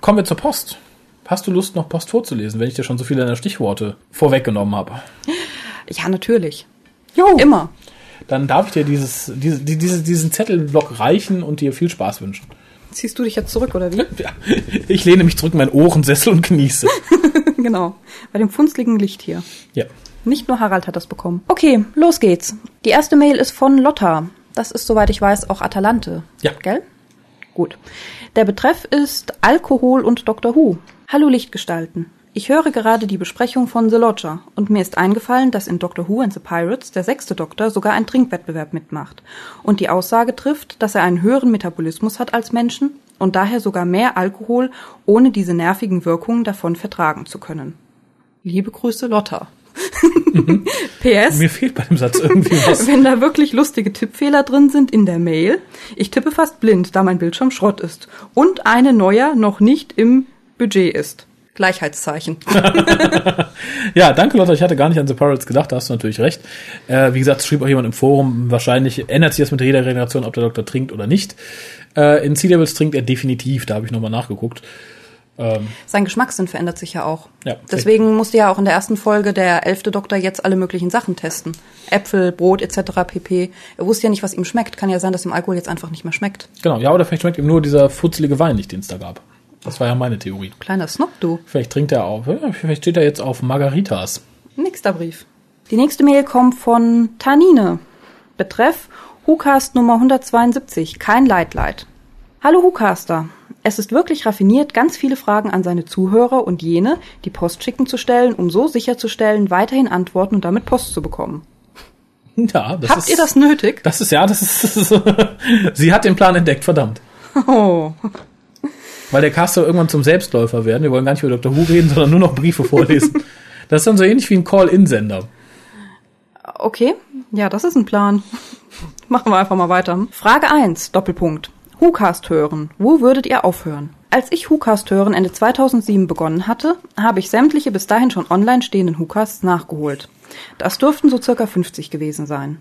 Kommen wir zur Post. Hast du Lust, noch Post vorzulesen, wenn ich dir schon so viele deiner Stichworte vorweggenommen habe? Ja, natürlich. Jo. Immer. Dann darf ich dir dieses, diese, die- diese, diesen Zettelblock reichen und dir viel Spaß wünschen. Ziehst du dich jetzt zurück, oder wie? Ja. Ich lehne mich zurück in meinen Ohrensessel und genieße. genau. Bei dem funzligen Licht hier. Ja. Nicht nur Harald hat das bekommen. Okay, los geht's. Die erste Mail ist von Lotta. Das ist, soweit ich weiß, auch Atalante. Ja. Gell? Gut. Der Betreff ist Alkohol und Dr. Who. Hallo Lichtgestalten. Ich höre gerade die Besprechung von The Lodger und mir ist eingefallen, dass in Doctor Who and the Pirates der sechste Doktor sogar einen Trinkwettbewerb mitmacht und die Aussage trifft, dass er einen höheren Metabolismus hat als Menschen und daher sogar mehr Alkohol ohne diese nervigen Wirkungen davon vertragen zu können. Liebe Grüße, Lotta. PS. Mir fehlt bei dem Satz irgendwie was. Wenn da wirklich lustige Tippfehler drin sind in der Mail, ich tippe fast blind, da mein Bildschirm Schrott ist und eine neuer noch nicht im Budget ist. Gleichheitszeichen. Ja, danke Lotta, ich hatte gar nicht an The Pirates gedacht, da hast du natürlich recht. Äh, wie gesagt, es schrieb auch jemand im Forum, wahrscheinlich ändert sich das mit jeder Generation, ob der Doktor trinkt oder nicht. Äh, in Sea Devils trinkt er definitiv, da habe ich nochmal nachgeguckt. Ähm, Sein Geschmackssinn verändert sich ja auch. Ja, Deswegen musste ja auch in der ersten Folge der elfte Doktor jetzt alle möglichen Sachen testen. Äpfel, Brot etc. pp. Er wusste ja nicht, was ihm schmeckt. Kann ja sein, dass ihm Alkohol jetzt einfach nicht mehr schmeckt. genau, ja, oder vielleicht schmeckt ihm nur dieser futzelige Wein nicht, den es da gab. Das war ja meine Theorie. Kleiner Snob, du. Vielleicht trinkt er auf, ja, vielleicht steht er jetzt auf Margaritas. Nächster Brief. Die nächste Mail kommt von Tanine. Betreff Hucast Nummer 172. Kein Leitleid. Hallo Hucaster. Es ist wirklich raffiniert, ganz viele Fragen an seine Zuhörer und jene, die Post schicken zu stellen, um so sicherzustellen, weiterhin Antworten und damit Post zu bekommen. Ja, das Habt ist, ihr das nötig? Das ist, ja, das ist, sie hat den Plan entdeckt, verdammt. Oh. Weil der Cast soll irgendwann zum Selbstläufer werden. Wir wollen gar nicht über Dr. Who reden, sondern nur noch Briefe vorlesen. Das ist dann so ähnlich wie ein Call-In-Sender. Okay, ja, das ist ein Plan. Machen wir einfach mal weiter. Frage 1, Doppelpunkt. WhoCast hören. Wo würdet ihr aufhören? Als ich WhoCast hören Ende 2007 begonnen hatte, habe ich sämtliche bis dahin schon online stehenden WhoCasts nachgeholt. Das dürften so circa 50 gewesen sein.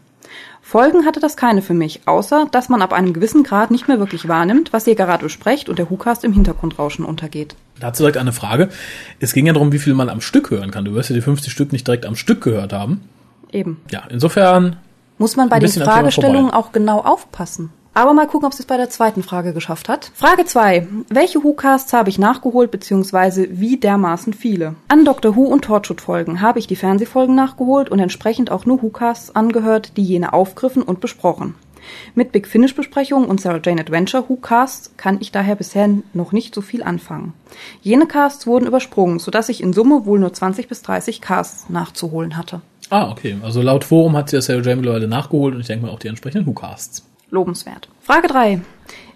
Folgen hatte das keine für mich, außer dass man ab einem gewissen Grad nicht mehr wirklich wahrnimmt, was ihr gerade besprecht und der WhoCast im Hintergrundrauschen untergeht. Dazu direkt eine Frage. Es ging ja darum, wie viel man am Stück hören kann. Du wirst ja die 50 Stück nicht direkt am Stück gehört haben. Eben. Ja, insofern, Muss man bei den Fragestellungen auch genau aufpassen. Aber mal gucken, ob es es bei der zweiten Frage geschafft hat. Frage 2. Welche Who-Casts habe ich nachgeholt, beziehungsweise wie dermaßen viele? An Dr. Who und Torchwood-Folgen habe ich die Fernsehfolgen nachgeholt und entsprechend auch nur Who-Casts angehört, die jene aufgriffen und besprochen. Mit Big Finish-Besprechungen und Sarah Jane Adventure Who-Casts kann ich daher bisher noch nicht so viel anfangen. Jene Casts wurden übersprungen, sodass ich in Summe wohl nur 20 bis 30 Casts nachzuholen hatte. ah, okay. Also laut Forum hat sie das ja Jamie mittlerweile nachgeholt und ich denke mal auch die entsprechenden Who-Casts. Lobenswert. Frage 3.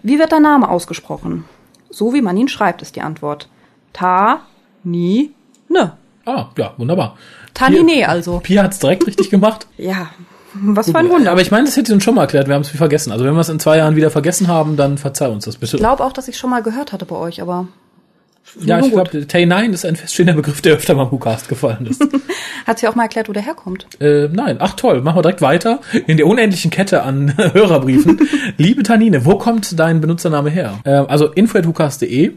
Wie wird dein Name ausgesprochen? So wie man ihn schreibt, ist die Antwort. Ta, ni, ne. Ah, ja, wunderbar. Tanine also. Pia hat's direkt richtig gemacht. Ja, was für ein Wunder. Aber ich meine, das hätte sie uns schon mal erklärt, wir haben es vergessen. Also wenn wir es in zwei Jahren wieder vergessen haben, dann verzeih uns das bitte. Ich glaube auch, dass ich schon mal gehört hatte bei euch, aber ja, ich glaube, Tay9 ist ein feststehender Begriff, der öfter mal im WhoCast gefallen ist. hat sie auch mal erklärt, wo der herkommt. äh, nein, ach toll, machen wir direkt weiter in der unendlichen Kette an Hörerbriefen. Liebe Tanine, wo kommt dein Benutzername her? Äh, also info.hucast.de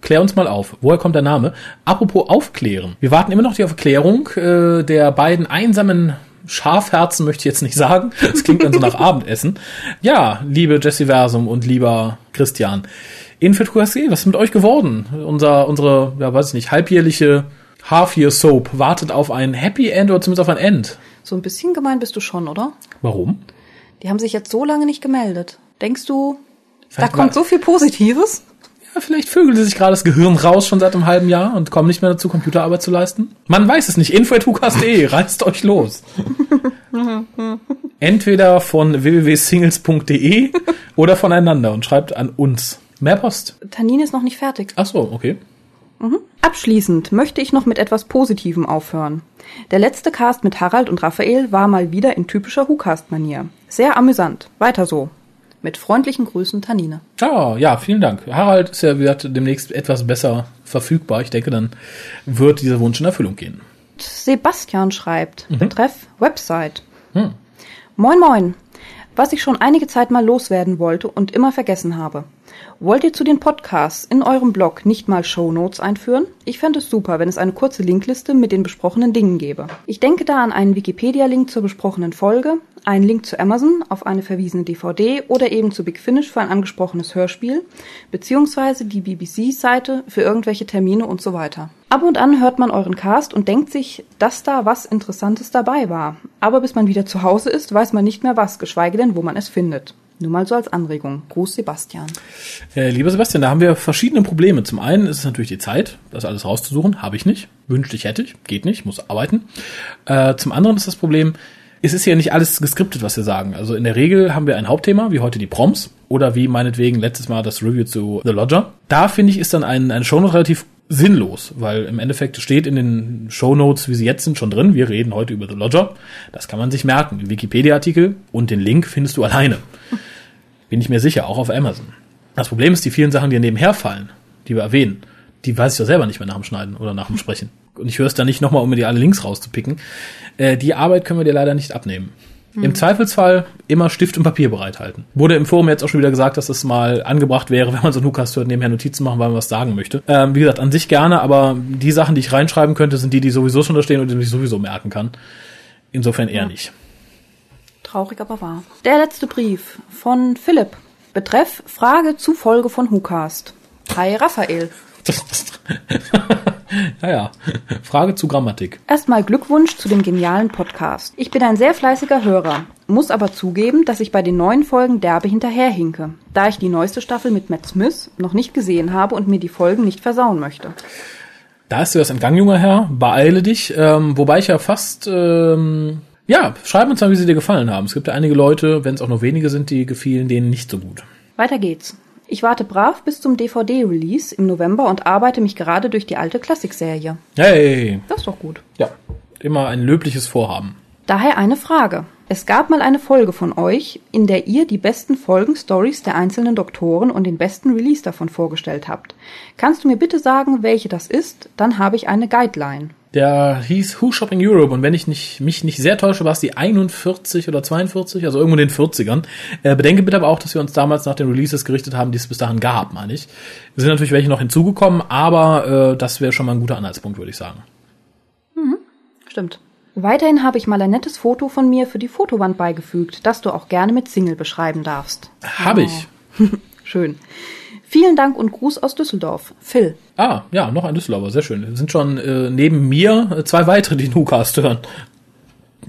Klär uns mal auf. Woher kommt der Name? Apropos aufklären. Wir warten immer noch die Aufklärung äh, der beiden einsamen Schafherzen, möchte ich jetzt nicht sagen. Das klingt dann so nach Abendessen. Ja, liebe Jessiversum und lieber Christian. Info.hucast.de, was ist mit euch geworden? Unser, unsere, ja, weiß ich nicht, halbjährliche Half-Year-Soap wartet auf ein Happy End oder zumindest auf ein End. So ein bisschen gemein bist du schon, oder? Warum? Die haben sich jetzt so lange nicht gemeldet. Denkst du, da Vielleicht kommt war- so viel Positives? Ja, vielleicht vögeln sie sich gerade das Gehirn raus schon seit einem halben Jahr und kommen nicht mehr dazu, Computerarbeit zu leisten. Man weiß es nicht. Info.hucast.de, reißt euch los. Entweder von www.singles.de oder voneinander und schreibt an uns. Mehr Post. Tanine ist noch nicht fertig. Ach so, okay. Abschließend möchte ich noch mit etwas Positivem aufhören. Der letzte Cast mit Harald und Raphael war mal wieder in typischer WhoCast-Manier. Sehr amüsant. Weiter so. Mit freundlichen Grüßen, Tanine. Ah, ja, vielen Dank. Harald ist ja wird demnächst etwas besser verfügbar. Ich denke, dann wird dieser Wunsch in Erfüllung gehen. Sebastian schreibt, betreff Website. Hm. Moin moin. Was ich schon einige Zeit mal loswerden wollte und immer vergessen habe. Wollt ihr zu den Podcasts in eurem Blog nicht mal Shownotes einführen? Ich fände es super, wenn es eine kurze Linkliste mit den besprochenen Dingen gäbe. Ich denke da an einen Wikipedia-Link zur besprochenen Folge, einen Link zu Amazon auf eine verwiesene DVD oder eben zu Big Finish für ein angesprochenes Hörspiel, beziehungsweise die BBC-Seite für irgendwelche Termine und so weiter. Ab und an hört man euren Cast und denkt sich, dass da was Interessantes dabei war. Aber bis man wieder zu Hause ist, weiß man nicht mehr was, geschweige denn, wo man es findet. Nur mal so als Anregung. Gruß Sebastian. Äh, lieber Sebastian, da haben wir verschiedene Probleme. Zum einen ist es natürlich die Zeit, das alles rauszusuchen. Habe ich nicht. Wünschte ich hätte ich. Geht nicht. Muss arbeiten. Äh, zum anderen ist das Problem, es ist ja nicht alles geskriptet, was wir sagen. Also in der Regel haben wir ein Hauptthema, wie heute die Proms. Oder wie meinetwegen letztes Mal das Review zu The Lodger. Da finde ich, ist dann ein, ein Shownote relativ sinnlos, weil im Endeffekt steht in den Shownotes, wie sie jetzt sind, schon drin. Wir reden heute über The Lodger. Das kann man sich merken. Den Wikipedia-Artikel und den Link findest du alleine. Bin ich mir sicher, auch auf Amazon. Das Problem ist, die vielen Sachen, die nebenher fallen, die wir erwähnen, die weiß ich ja selber nicht mehr nach dem Schneiden oder nach dem Sprechen. Und ich höre es dann nicht nochmal, um mir die alle Links rauszupicken. Äh, die Arbeit können wir dir leider nicht abnehmen. Im Zweifelsfall immer Stift und Papier bereithalten. Wurde im Forum jetzt auch schon wieder gesagt, dass es mal angebracht wäre, wenn man so einen Hookast hört, nebenher Notizen machen, weil man was sagen möchte. Ähm, wie gesagt, an sich gerne, aber die Sachen, die ich reinschreiben könnte, sind die, die sowieso schon da stehen und die ich sowieso merken kann. Insofern eher nicht. Traurig, aber wahr. Der letzte Brief von Philipp. Betreff Frage zu Folge von WhoCast. Hi Raphael. ja, ja. Frage zu Grammatik. Erstmal Glückwunsch zu dem genialen Podcast. Ich bin ein sehr fleißiger Hörer, muss aber zugeben, dass ich bei den neuen Folgen derbe hinterherhinke, da ich die neueste Staffel mit Matt Smith noch nicht gesehen habe und mir die Folgen nicht versauen möchte. Da ist dir das entgangen, junger Herr. Beeile dich. Ähm, wobei ich ja fast, ähm, ja, schreib uns mal, wie sie dir gefallen haben. Es gibt ja einige Leute, wenn es auch nur wenige sind, die gefielen denen nicht so gut. Weiter geht's. Ich warte brav bis zum DVD-Release im November und arbeite mich gerade durch die alte Klassikserie. Hey, Das ist doch gut. ja, immer ein löbliches Vorhaben. Daher eine Frage. Es gab mal eine Folge von euch, in der ihr die besten Folgen-Stories der einzelnen Doktoren und den besten Release davon vorgestellt habt. Kannst du mir bitte sagen, welche das ist? Dann habe ich eine Guideline. Der hieß Who Shopping Europe und wenn ich nicht, mich nicht sehr täusche, war es die 41 oder 42, also irgendwo in den 40ern. Äh, bedenke bitte aber auch, dass wir uns damals nach den Releases gerichtet haben, die es bis dahin gab, meine ich. Es sind natürlich welche noch hinzugekommen, aber äh, das wäre schon mal ein guter Anhaltspunkt, würde ich sagen. Stimmt. Weiterhin habe ich mal ein nettes Foto von mir für die Fotowand beigefügt, das du auch gerne mit Single beschreiben darfst. Habe ich. Schön. Vielen Dank und Gruß aus Düsseldorf. Phil. Ah, ja, noch ein Düsseldorfer, sehr schön. Es sind schon äh, neben mir äh, zwei weitere, die den Hukast hören.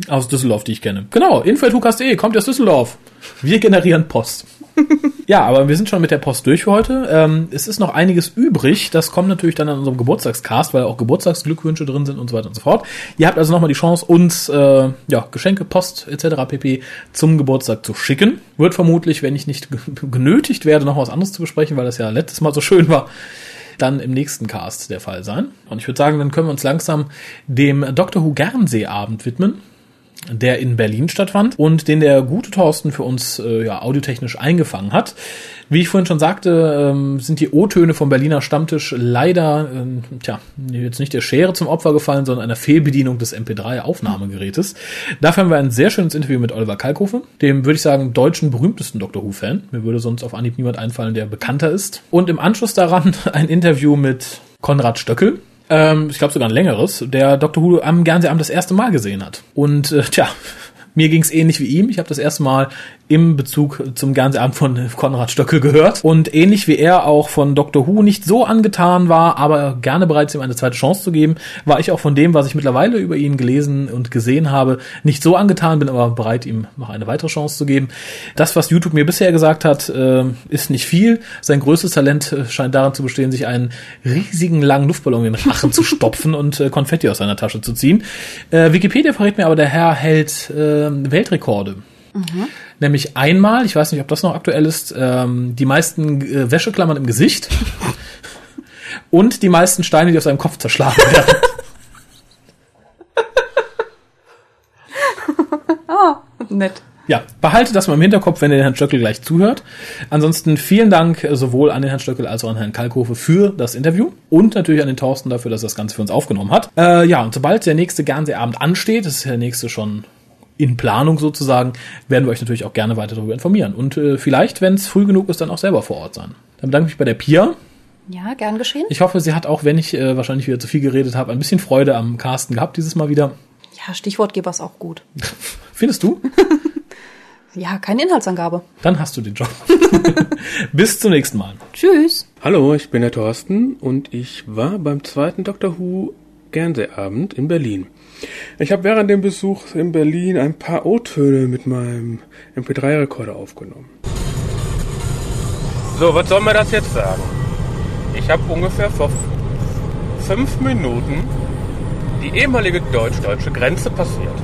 Aus Düsseldorf, die ich kenne. Genau, info.hucast.de, kommt aus Düsseldorf. Wir generieren Post. Ja, aber wir sind schon mit der Post durch für heute. Ähm, es ist noch einiges übrig. Das kommt natürlich dann an unserem Geburtstagscast, weil auch Geburtstagsglückwünsche drin sind und so weiter und so fort. Ihr habt also nochmal die Chance, uns äh, ja, Geschenke, Post etc. pp. zum Geburtstag zu schicken. Wird vermutlich, wenn ich nicht genötigt werde, noch was anderes zu besprechen, weil das ja letztes Mal so schön war, dann im nächsten Cast der Fall sein. Und ich würde sagen, dann können wir uns langsam dem Dr. Who Gernseeabend widmen der in Berlin stattfand und den der gute Thorsten für uns äh, ja, audiotechnisch eingefangen hat. Wie ich vorhin schon sagte, ähm, sind die O-Töne vom Berliner Stammtisch leider, ähm, tja, jetzt nicht der Schere zum Opfer gefallen, sondern einer Fehlbedienung des MP3-Aufnahmegerätes. Dafür haben wir ein sehr schönes Interview mit Oliver Kalkofe, dem würde ich sagen deutschen berühmtesten Doctor Who-Fan. Mir würde sonst auf Anhieb niemand einfallen, der bekannter ist. Und im Anschluss daran ein Interview mit Konrad Stöckel, ähm, ich glaube sogar ein längeres, der Dr. Who am Fernsehabend das erste Mal gesehen hat. Und äh, tja, mir ging es ähnlich wie ihm. Ich habe das erste Mal im Bezug zum Fernsehabend von Konrad Stöckel gehört. Und ähnlich wie er auch von Dr. Who nicht so angetan war, aber gerne bereit ihm eine zweite Chance zu geben, war ich auch von dem, was ich mittlerweile über ihn gelesen und gesehen habe, nicht so angetan, bin aber bereit, ihm noch eine weitere Chance zu geben. Das, was YouTube mir bisher gesagt hat, äh, ist nicht viel. Sein größtes Talent äh, scheint darin zu bestehen, sich einen riesigen langen Luftballon in den Rachen zu stopfen und äh, Konfetti aus seiner Tasche zu ziehen. Wikipedia verrät mir aber, der Herr hält Weltrekorde. Mhm. Nämlich einmal, ich weiß nicht, ob das noch aktuell ist, ähm, die meisten äh, Wäscheklammern im Gesicht und die meisten Steine, die aus seinem Kopf zerschlagen werden. oh, nett. Ja, behalte das mal im Hinterkopf, wenn ihr den Herrn Stöckel gleich zuhört. Ansonsten vielen Dank sowohl an den Herrn Stöckel als auch an Herrn Kalkofe für das Interview und natürlich an den Thorsten dafür, dass er das Ganze für uns aufgenommen hat. Äh, ja, und sobald der nächste Gernseeabend ansteht, das ist der nächste schon in Planung sozusagen, werden wir euch natürlich auch gerne weiter darüber informieren. Und äh, vielleicht, wenn es früh genug ist, dann auch selber vor Ort sein. Dann bedanke ich mich bei der Pia. Ja, gern geschehen. Ich hoffe, sie hat auch, wenn ich äh, wahrscheinlich wieder zu viel geredet habe, ein bisschen Freude am Casten gehabt dieses Mal wieder. Ja, Stichwortgeber ist auch gut. Findest du? ja, keine Inhaltsangabe. Dann hast du den Job. Bis zum nächsten Mal. Tschüss. Hallo, ich bin der Thorsten und ich war beim zweiten Doctor Who Gernseeabend in Berlin. Ich habe während dem Besuch in Berlin ein paar O-Töne mit meinem MP3-Rekorder aufgenommen. So, was soll man das jetzt sagen? Ich habe ungefähr vor fünf Minuten die ehemalige deutsch-deutsche Grenze passiert.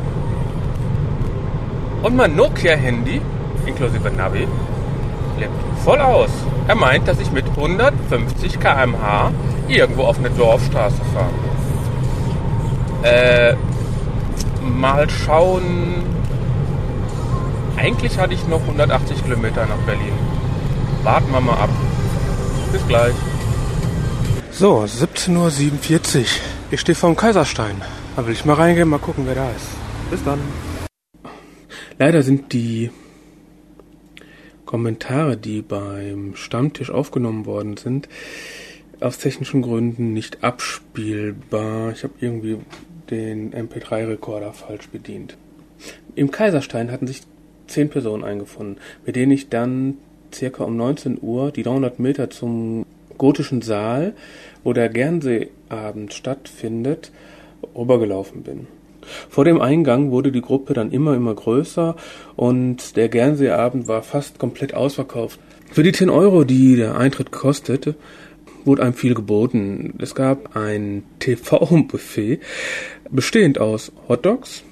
Und mein Nokia-Handy, inklusive Navi, lebt voll aus. Er meint, dass ich mit 150 km/h irgendwo auf eine Dorfstraße fahre. Äh, mal schauen. Eigentlich hatte ich noch 180 Kilometer nach Berlin. Warten wir mal ab. Bis gleich. So, 17.47 Uhr. Ich stehe vor dem Kaiserstein. Da will ich mal reingehen, mal gucken, wer da ist. Bis dann. Leider sind die Kommentare, die beim Stammtisch aufgenommen worden sind, aus technischen Gründen nicht abspielbar. Ich habe irgendwie den MP3-Rekorder falsch bedient. Im Kaiserstein hatten sich zehn Personen eingefunden, mit denen ich dann circa um 19 Uhr die 300 Meter zum gotischen Saal, wo der Gernseeabend stattfindet, rübergelaufen bin. Vor dem Eingang wurde die Gruppe dann immer, immer größer und der Gernseeabend war fast komplett ausverkauft. Für die 10 Euro, die der Eintritt kostete, wurde einem viel geboten. Es gab ein TV-Buffet, bestehend aus Hotdogs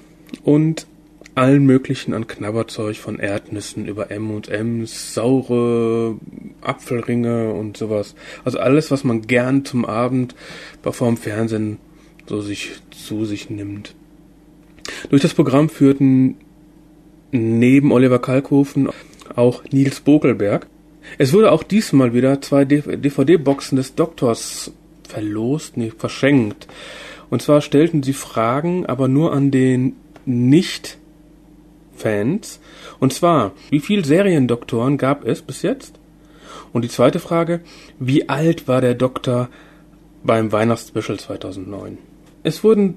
und allen möglichen an Knabberzeug von Erdnüssen über M&M's, saure Apfelringe und sowas. Also alles, was man gern zum Abend vor dem Fernsehen so sich zu sich nimmt. Durch das Programm führten neben Oliver Kalkofen auch Nils Bokelberg. Es wurde auch diesmal wieder zwei DVD-Boxen des Doktors verlost, nee, verschenkt. Und zwar stellten sie Fragen, aber nur an den Nicht-Fans. Und zwar, wie viele Seriendoktoren gab es bis jetzt? Und die zweite Frage, wie alt war der Doktor beim Weihnachtsspecial 2009? Es wurden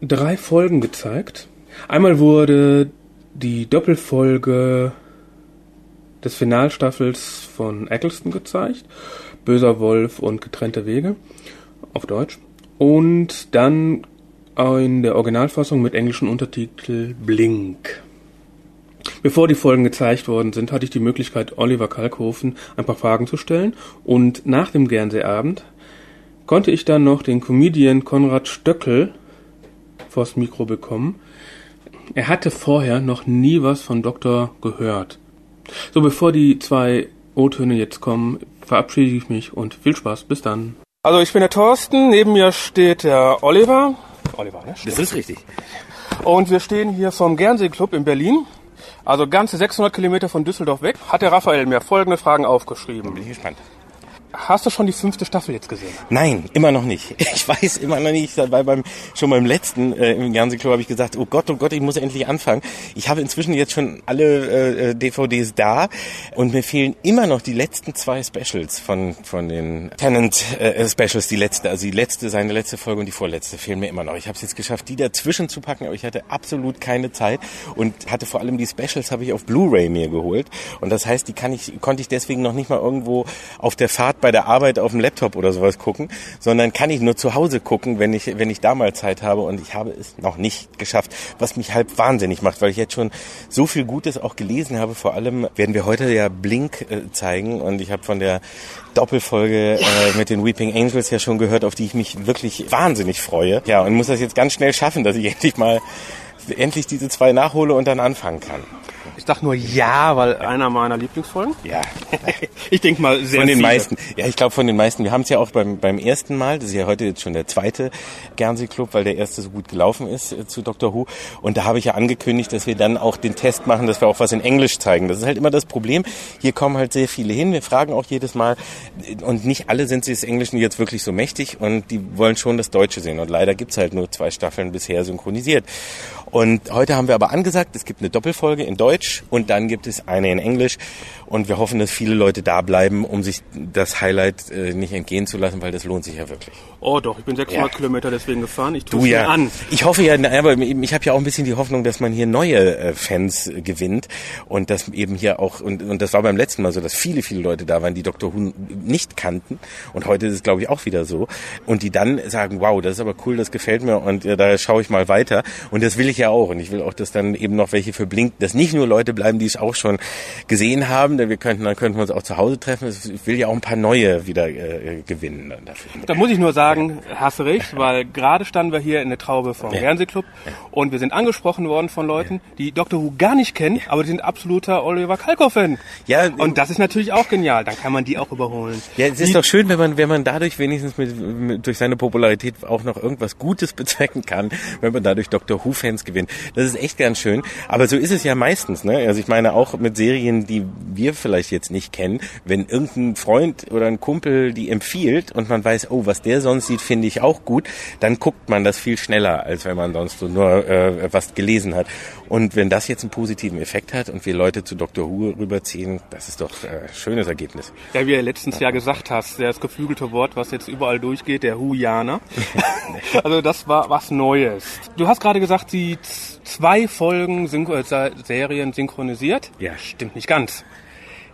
drei Folgen gezeigt. Einmal wurde die Doppelfolge des Finalstaffels von Eccleston gezeigt. Böser Wolf und getrennte Wege auf Deutsch. Und dann in der Originalfassung mit englischen Untertitel Blink. Bevor die Folgen gezeigt worden sind, hatte ich die Möglichkeit, Oliver Kalkofen ein paar Fragen zu stellen. Und nach dem Gernsehabend konnte ich dann noch den Comedian Konrad Stöckel vors Mikro bekommen. Er hatte vorher noch nie was von Doktor gehört. So, bevor die zwei O-Töne jetzt kommen, verabschiede ich mich und viel Spaß. Bis dann. Also ich bin der Thorsten, neben mir steht der Oliver. Oliver, ne? Das ist richtig. Und wir stehen hier vom Guernsey-Club in Berlin. Also ganze 600 Kilometer von Düsseldorf weg. Hat der Raphael mir folgende Fragen aufgeschrieben. Bin ich gespannt. Hast du schon die fünfte Staffel jetzt gesehen? Nein, immer noch nicht. Ich weiß immer noch nicht, weil beim schon beim letzten äh, im Fernsehclub habe ich gesagt, oh Gott, oh Gott, ich muss endlich anfangen. Ich habe inzwischen jetzt schon alle äh, DVDs da und mir fehlen immer noch die letzten zwei Specials von von den Tenant äh, Specials, die letzte, also die letzte, seine letzte Folge und die vorletzte fehlen mir immer noch. Ich habe es jetzt geschafft, die dazwischen zu packen, aber ich hatte absolut keine Zeit und hatte vor allem die Specials habe ich auf Blu-ray mir geholt und das heißt, die kann ich konnte ich deswegen noch nicht mal irgendwo auf der Fahrt bei der Arbeit auf dem Laptop oder sowas gucken, sondern kann ich nur zu Hause gucken, wenn ich, wenn ich da mal Zeit habe und ich habe es noch nicht geschafft, was mich halb wahnsinnig macht, weil ich jetzt schon so viel Gutes auch gelesen habe. Vor allem werden wir heute ja Blink äh, zeigen und ich habe von der Doppelfolge äh, mit den Weeping Angels ja schon gehört, auf die ich mich wirklich wahnsinnig freue. Ja, und muss das jetzt ganz schnell schaffen, dass ich endlich mal endlich diese zwei nachhole und dann anfangen kann. Ich dachte nur ja, weil einer meiner Lieblingsfolgen. Ja, Ich denke mal sehr von den viele. meisten. Ja, ich glaube von den meisten. Wir haben es ja auch beim, beim ersten Mal, das ist ja heute jetzt schon der zweite Guernsey-Club, weil der erste so gut gelaufen ist äh, zu Dr. Who. Und da habe ich ja angekündigt, dass wir dann auch den Test machen, dass wir auch was in Englisch zeigen. Das ist halt immer das Problem. Hier kommen halt sehr viele hin. Wir fragen auch jedes Mal. Und nicht alle sind sie des Englischen jetzt wirklich so mächtig und die wollen schon das Deutsche sehen. Und leider gibt's halt nur zwei Staffeln bisher synchronisiert. Und heute haben wir aber angesagt, es gibt eine Doppelfolge in Deutsch und dann gibt es eine in Englisch. Und wir hoffen, dass viele Leute da bleiben, um sich das Highlight äh, nicht entgehen zu lassen, weil das lohnt sich ja wirklich. Oh doch, ich bin 600 Ja. Kilometer deswegen gefahren. Ich tue ja. an. Ich hoffe ja, aber ich habe ja auch ein bisschen die Hoffnung, dass man hier neue äh, Fans äh, gewinnt und dass eben hier auch und, und das war beim letzten Mal so, dass viele viele Leute da waren, die Dr. Who nicht kannten und heute ist es glaube ich auch wieder so und die dann sagen, wow, das ist aber cool, das gefällt mir und äh, da schaue ich mal weiter und das will ich ja auch und ich will auch, dass dann eben noch welche für Blink, dass nicht nur Leute bleiben, die es auch schon gesehen haben, denn wir könnten dann könnten wir uns auch zu Hause treffen. Ich will ja auch ein paar neue wieder äh, gewinnen dafür. Da muss ich nur sagen, hast du recht, weil gerade standen wir hier in der Traube vom Ja. Fernsehclub und wir sind angesprochen worden von Leuten, die Dr. Who gar nicht kennen, aber die sind absoluter Oliver Kalkoff-Fan. Ja, Und das ist natürlich auch genial, dann kann man die auch überholen. Ja, es ist doch schön, wenn man, wenn man dadurch wenigstens mit, mit, durch seine Popularität auch noch irgendwas Gutes bezwecken kann, wenn man dadurch Doctor Who-Fans gewinnt. Das ist echt ganz schön. Aber so ist es ja meistens, ne? Also ich meine auch mit Serien, die wir vielleicht jetzt nicht kennen, wenn irgendein Freund oder ein Kumpel die empfiehlt und man weiß, oh, was der sonst sieht, finde ich auch gut, dann guckt man das viel schneller, als wenn man sonst so nur äh, was gelesen hat. Und wenn das jetzt einen positiven Effekt hat und wir Leute zu Doctor Who rüberziehen, das ist doch äh, ein schönes Ergebnis. Ja, wie du letztens ja gesagt hast, das geflügelte Wort, was jetzt überall durchgeht, der Hujaner. also das war was Neues. Du hast gerade gesagt, die zwei Folgen Synchro äh, Serien synchronisiert. Ja. Stimmt nicht ganz.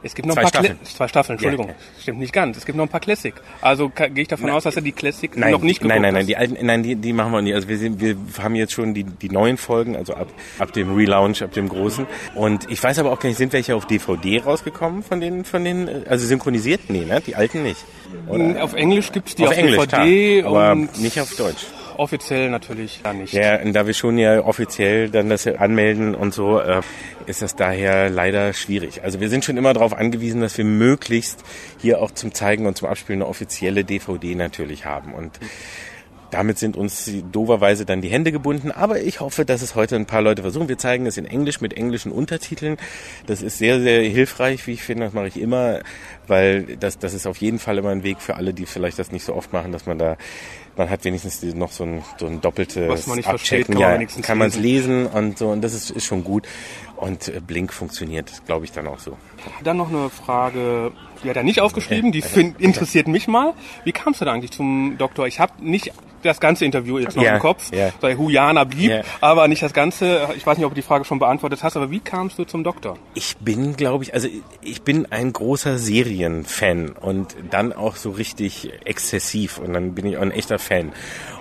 Es gibt noch Zwei ein paar Staffeln. Cla- zwei Staffeln, Entschuldigung. Ja, Stimmt nicht ganz. Es gibt noch ein paar Classic. Also gehe ich davon aus, dass er die Classic Nein, noch nicht geguckt nein, nein, nein, die alten, nein, die, die machen wir nicht. Also wir sind, wir haben jetzt schon die, die neuen Folgen, also ab, ab dem Relaunch, ab dem großen. Und ich weiß aber auch gar nicht, sind welche auf DVD rausgekommen von den, von den, äh, also synchronisiert? Nee, ne? Die alten nicht. Oder? Auf Englisch gibt's die auf, auf Englisch, DVD klar, aber und nicht auf Deutsch. Offiziell natürlich nicht. Ja, und da wir schon ja offiziell dann das anmelden und so, äh, ist das daher leider schwierig. Also wir sind schon immer darauf angewiesen, dass wir möglichst hier auch zum Zeigen und zum Abspielen eine offizielle DVD natürlich haben. Und damit sind uns doverweise dann die Hände gebunden. Aber ich hoffe, dass es heute ein paar Leute versuchen. Wir zeigen es in Englisch mit englischen Untertiteln. Das ist sehr, sehr hilfreich, wie ich finde. Das mache ich immer, weil das, das ist auf jeden Fall immer ein Weg für alle, die vielleicht das nicht so oft machen, dass man da, man hat wenigstens noch so ein, so ein doppeltes Was man nicht versteht, Abchecken. kann man ja, wenigstens kann man es lesen. lesen und so. Und das ist, ist schon gut. Und äh, Blink funktioniert, glaube ich, dann auch so. Dann noch eine Frage, die hat er nicht aufgeschrieben, die find, interessiert mich mal. Wie kamst du da eigentlich zum Doktor? Ich habe nicht das ganze Interview jetzt noch Ja, im Kopf, ja. weil Huyana blieb, Ja. aber nicht das Ganze. Ich weiß nicht, ob du die Frage schon beantwortet hast, aber wie kamst du zum Doktor? Ich bin, glaube ich, also ich bin ein großer Serienfan und dann auch so richtig exzessiv und dann bin ich auch ein echter Fan.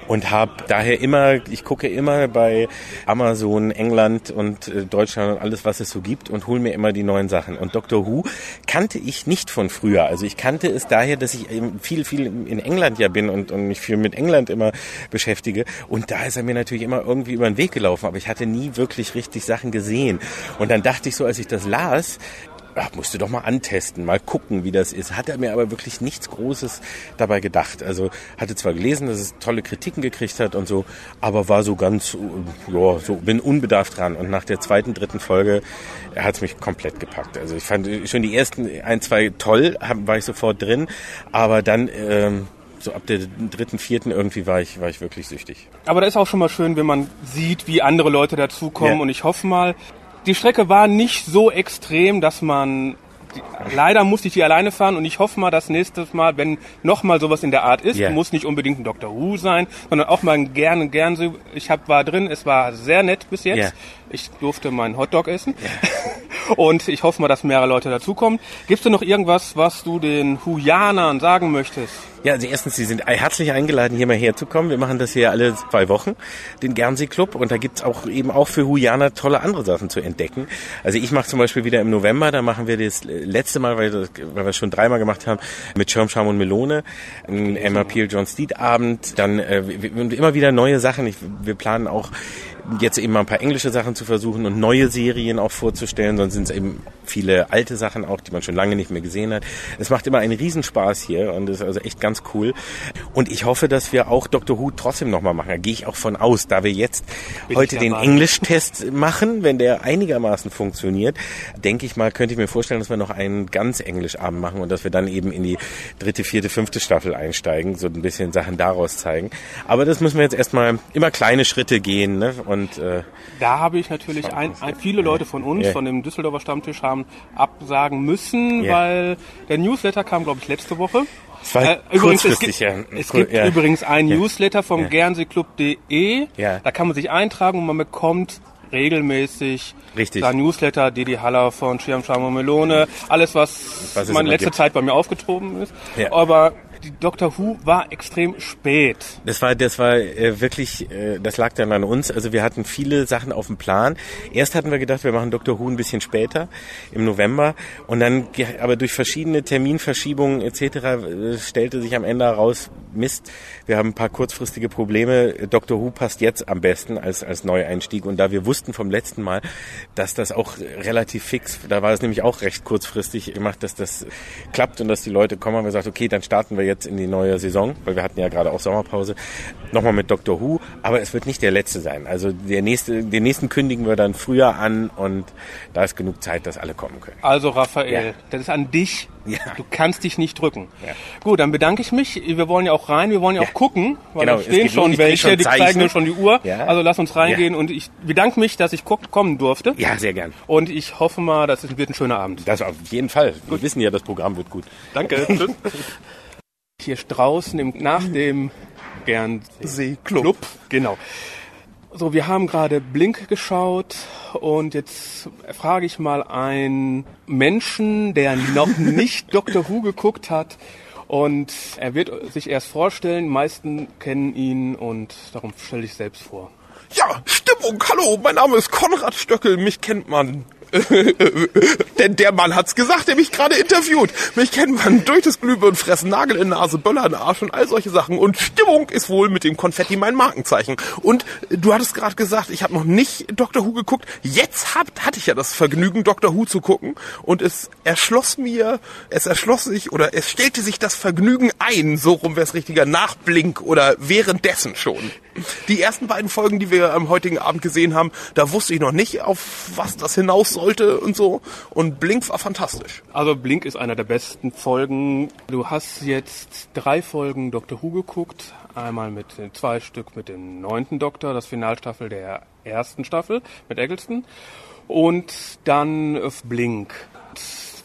Und habe daher immer, ich gucke immer bei Amazon, England und äh, Deutschland und alles, was es so gibt und hole mir immer die neuen Sachen. Und Doctor Who kannte ich nicht von früher. Also ich kannte es daher, dass ich viel, viel in England ja bin und, und mich viel mit England immer beschäftige. Und da ist er mir natürlich immer irgendwie über den Weg gelaufen, aber ich hatte nie wirklich richtig Sachen gesehen. Und dann dachte ich so, als ich das las, ach, musst du doch mal antesten, mal gucken, wie das ist. Hat er mir aber wirklich nichts Großes dabei gedacht. Also hatte zwar gelesen, dass es tolle Kritiken gekriegt hat und so, aber war so ganz, ja, so bin unbedarft dran. Und nach der zweiten, dritten Folge hat es mich komplett gepackt. Also ich fand schon die ersten ein, zwei toll, war ich sofort drin, aber dann ähm, so ab der dritten, vierten irgendwie war ich, war ich wirklich süchtig. Aber da ist auch schon mal schön, wenn man sieht, wie andere Leute dazukommen. Ja. Und ich hoffe mal, die Strecke war nicht so extrem, dass man leider musste ich die alleine fahren und ich hoffe mal, dass nächstes Mal, wenn noch mal sowas in der Art ist, yeah. muss nicht unbedingt ein Dr. Who sein, sondern auch mal ein gerne, gern so. Ich hab, war drin, es war sehr nett bis jetzt. Yeah. Ich durfte meinen Hotdog essen. Yeah. und ich hoffe mal, dass mehrere Leute dazukommen. Gibst du noch irgendwas, was du den Hujanern sagen möchtest? Ja, also erstens, Sie sind herzlich eingeladen, hier mal herzukommen. Wir machen das hier alle zwei Wochen, den Guernsey Club. Und da gibt's auch eben auch für Hujaner tolle andere Sachen zu entdecken. Also ich mache zum Beispiel wieder im November, da machen wir das letzte Mal, weil, weil wir es schon dreimal gemacht haben, mit Schirm, Scham und Melone, ein Emma Peel, John Steed Abend, dann äh, immer wieder neue Sachen. Ich, wir planen auch jetzt eben mal ein paar englische Sachen zu versuchen und neue Serien auch vorzustellen, sonst sind es eben viele alte Sachen auch, die man schon lange nicht mehr gesehen hat. Es macht immer einen Riesenspaß hier und ist also echt ganz cool. Und ich hoffe, dass wir auch Dr. Who trotzdem nochmal machen. Da gehe ich auch von aus, da wir jetzt Bin heute den Englisch-Test machen, wenn der einigermaßen funktioniert, denke ich mal, könnte ich mir vorstellen, dass wir noch einen ganz Englischabend machen und dass wir dann eben in die dritte, vierte, fünfte Staffel einsteigen, so ein bisschen Sachen daraus zeigen. Aber das müssen wir jetzt erstmal immer kleine Schritte gehen. Ne? Und äh, da habe ich natürlich ein, ein, viele Leute von uns, yeah. von dem Düsseldorfer Stammtisch, haben absagen müssen, yeah. weil der Newsletter kam, glaube ich, letzte Woche. Äh, übrigens, es gibt, ja. es gibt ja. übrigens ein ja. Newsletter vom. Ja. Da kann man sich eintragen und man bekommt regelmäßig Richtig. da Newsletter, Didi Haller von Schirm, und Melone, alles was, was in letzter Zeit bei mir aufgetroben ist. Aber Doctor Who war extrem spät. Das war, das war äh, wirklich, äh, das lag dann an uns. Also wir hatten viele Sachen auf dem Plan. Erst hatten wir gedacht, wir machen Doctor Who ein bisschen später, im November. Und dann, aber durch verschiedene Terminverschiebungen etc. Äh, stellte sich am Ende heraus, Mist, wir haben ein paar kurzfristige Probleme. Doctor Who passt jetzt am besten als, als Neueinstieg. Und da wir wussten vom letzten Mal, dass das auch relativ fix, da war es nämlich auch recht kurzfristig gemacht, dass das klappt und dass die Leute kommen, haben wir gesagt, okay, dann starten wir jetzt in die neue Saison, weil wir hatten ja gerade auch Sommerpause, nochmal mit Doctor Who, aber es wird nicht der letzte sein. Also der nächste, den nächsten kündigen wir dann früher an und da ist genug Zeit, dass alle kommen können. Also Raphael, ja. das ist an dich. Ja. Du kannst dich nicht drücken. Ja. Gut, dann bedanke ich mich. Wir wollen ja auch rein, wir wollen ja, auch gucken, weil genau, da stehen schon welche, schon die zeigen mir schon die Uhr. Also lass uns reingehen und ich bedanke mich, dass ich kommen durfte. Ja, sehr gern. Und ich hoffe mal, das wird ein schöner Abend. Das auf jeden Fall. Gut. Wir wissen ja, das Programm wird gut. Danke. hier draußen im, nach dem Gernseeclub. Club, genau. So, wir haben gerade Blink geschaut und jetzt frage ich mal einen Menschen, der noch nicht Dr. Who geguckt hat und er wird sich erst vorstellen. Die meisten kennen ihn und darum stelle ich selbst vor. Ja, Stimmung, hallo, mein Name ist Konrad Stöckel, mich kennt man Denn der Mann hat's gesagt, der mich gerade interviewt. Mich kennt man durch das Glühbirnenfressen, Nagel in Nase, Böller in Arsch und all solche Sachen. Und Stimmung ist wohl mit dem Konfetti mein Markenzeichen. Und du hattest gerade gesagt, ich habe noch nicht Dr. Who geguckt. Jetzt hab, hatte ich ja das Vergnügen, Dr. Who zu gucken. Und es erschloss mir, es erschloss sich oder es stellte sich das Vergnügen ein, so rum wäre es richtiger, nach Blink oder währenddessen schon. Die ersten beiden Folgen, die wir am heutigen Abend gesehen haben, da wusste ich noch nicht, auf was das hinaus sollte und so. Und Blink war fantastisch. Also Blink ist einer der besten Folgen. Du hast jetzt drei Folgen Doctor Who geguckt. Einmal mit zwei Stück mit dem neunten Doktor, das Finalstaffel der ersten Staffel mit Eggleston. Und dann Blink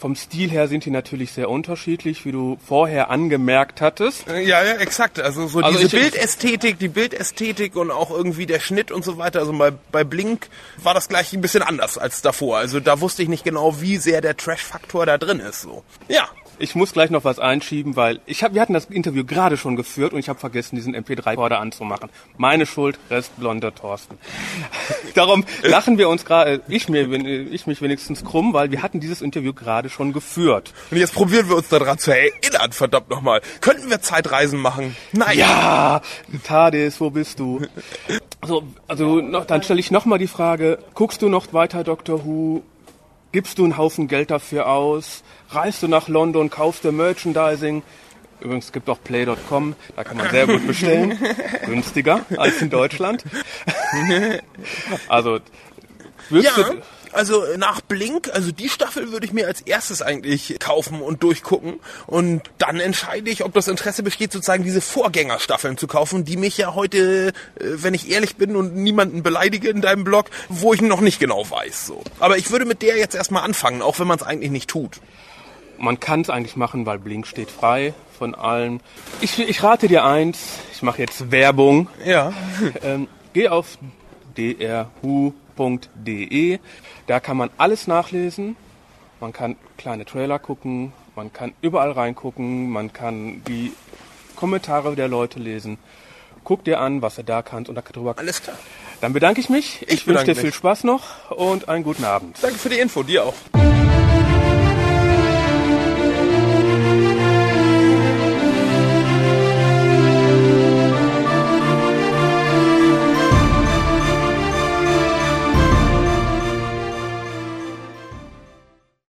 vom Stil her sind die natürlich sehr unterschiedlich, wie du vorher angemerkt hattest. Ja, ja, exakt. Also so also diese Bildästhetik, die Bildästhetik und auch irgendwie der Schnitt und so weiter. Also bei, bei Blink war das gleich ein bisschen anders als davor. Also da wusste ich nicht genau, wie sehr der Trash-Faktor da drin ist. So. Ja, Ich muss gleich noch was einschieben, weil ich hab, wir hatten das Interview gerade schon geführt und ich habe vergessen, diesen MP3-Rekorder anzumachen. Meine Schuld, Restblonder Thorsten. Darum lachen wir uns gerade, ich, mir, ich mich wenigstens krumm, weil wir hatten dieses Interview gerade schon geführt. Und jetzt probieren wir uns daran zu erinnern, verdammt nochmal. Könnten wir Zeitreisen machen? Nein. Ja, Tades, wo bist du? So, also noch, dann stelle ich nochmal die Frage, guckst du noch weiter Doctor Who? Gibst du einen Haufen Geld dafür aus? Reist du nach London, kaufst du Merchandising? Übrigens, es gibt auch Play.com, da kann man sehr gut bestellen. Günstiger als in Deutschland. also, würdest Ja, du, also nach Blink, also die Staffel würde ich mir als erstes eigentlich kaufen und durchgucken. Und dann entscheide ich, ob das Interesse besteht, sozusagen diese Vorgängerstaffeln zu kaufen, die mich ja heute, äh, wenn ich ehrlich bin und niemanden beleidige in deinem Blog, wo ich noch nicht genau weiß. So. Aber ich würde mit der jetzt erstmal anfangen, auch wenn man es eigentlich nicht tut. man kann es eigentlich machen, weil Blink steht frei von allen. Ich, ich rate dir eins, ich mache jetzt Werbung. Ja. Ähm, geh auf drhu.de. Da kann man alles nachlesen. Man kann kleine Trailer gucken. Man kann überall reingucken. Man kann die Kommentare der Leute lesen. Guck dir an, was du da kannst und darüber. Alles klar. Dann bedanke ich mich. Ich Ich, wünsche dir viel mich. Spaß noch und einen guten Abend. Danke für die Info, dir auch.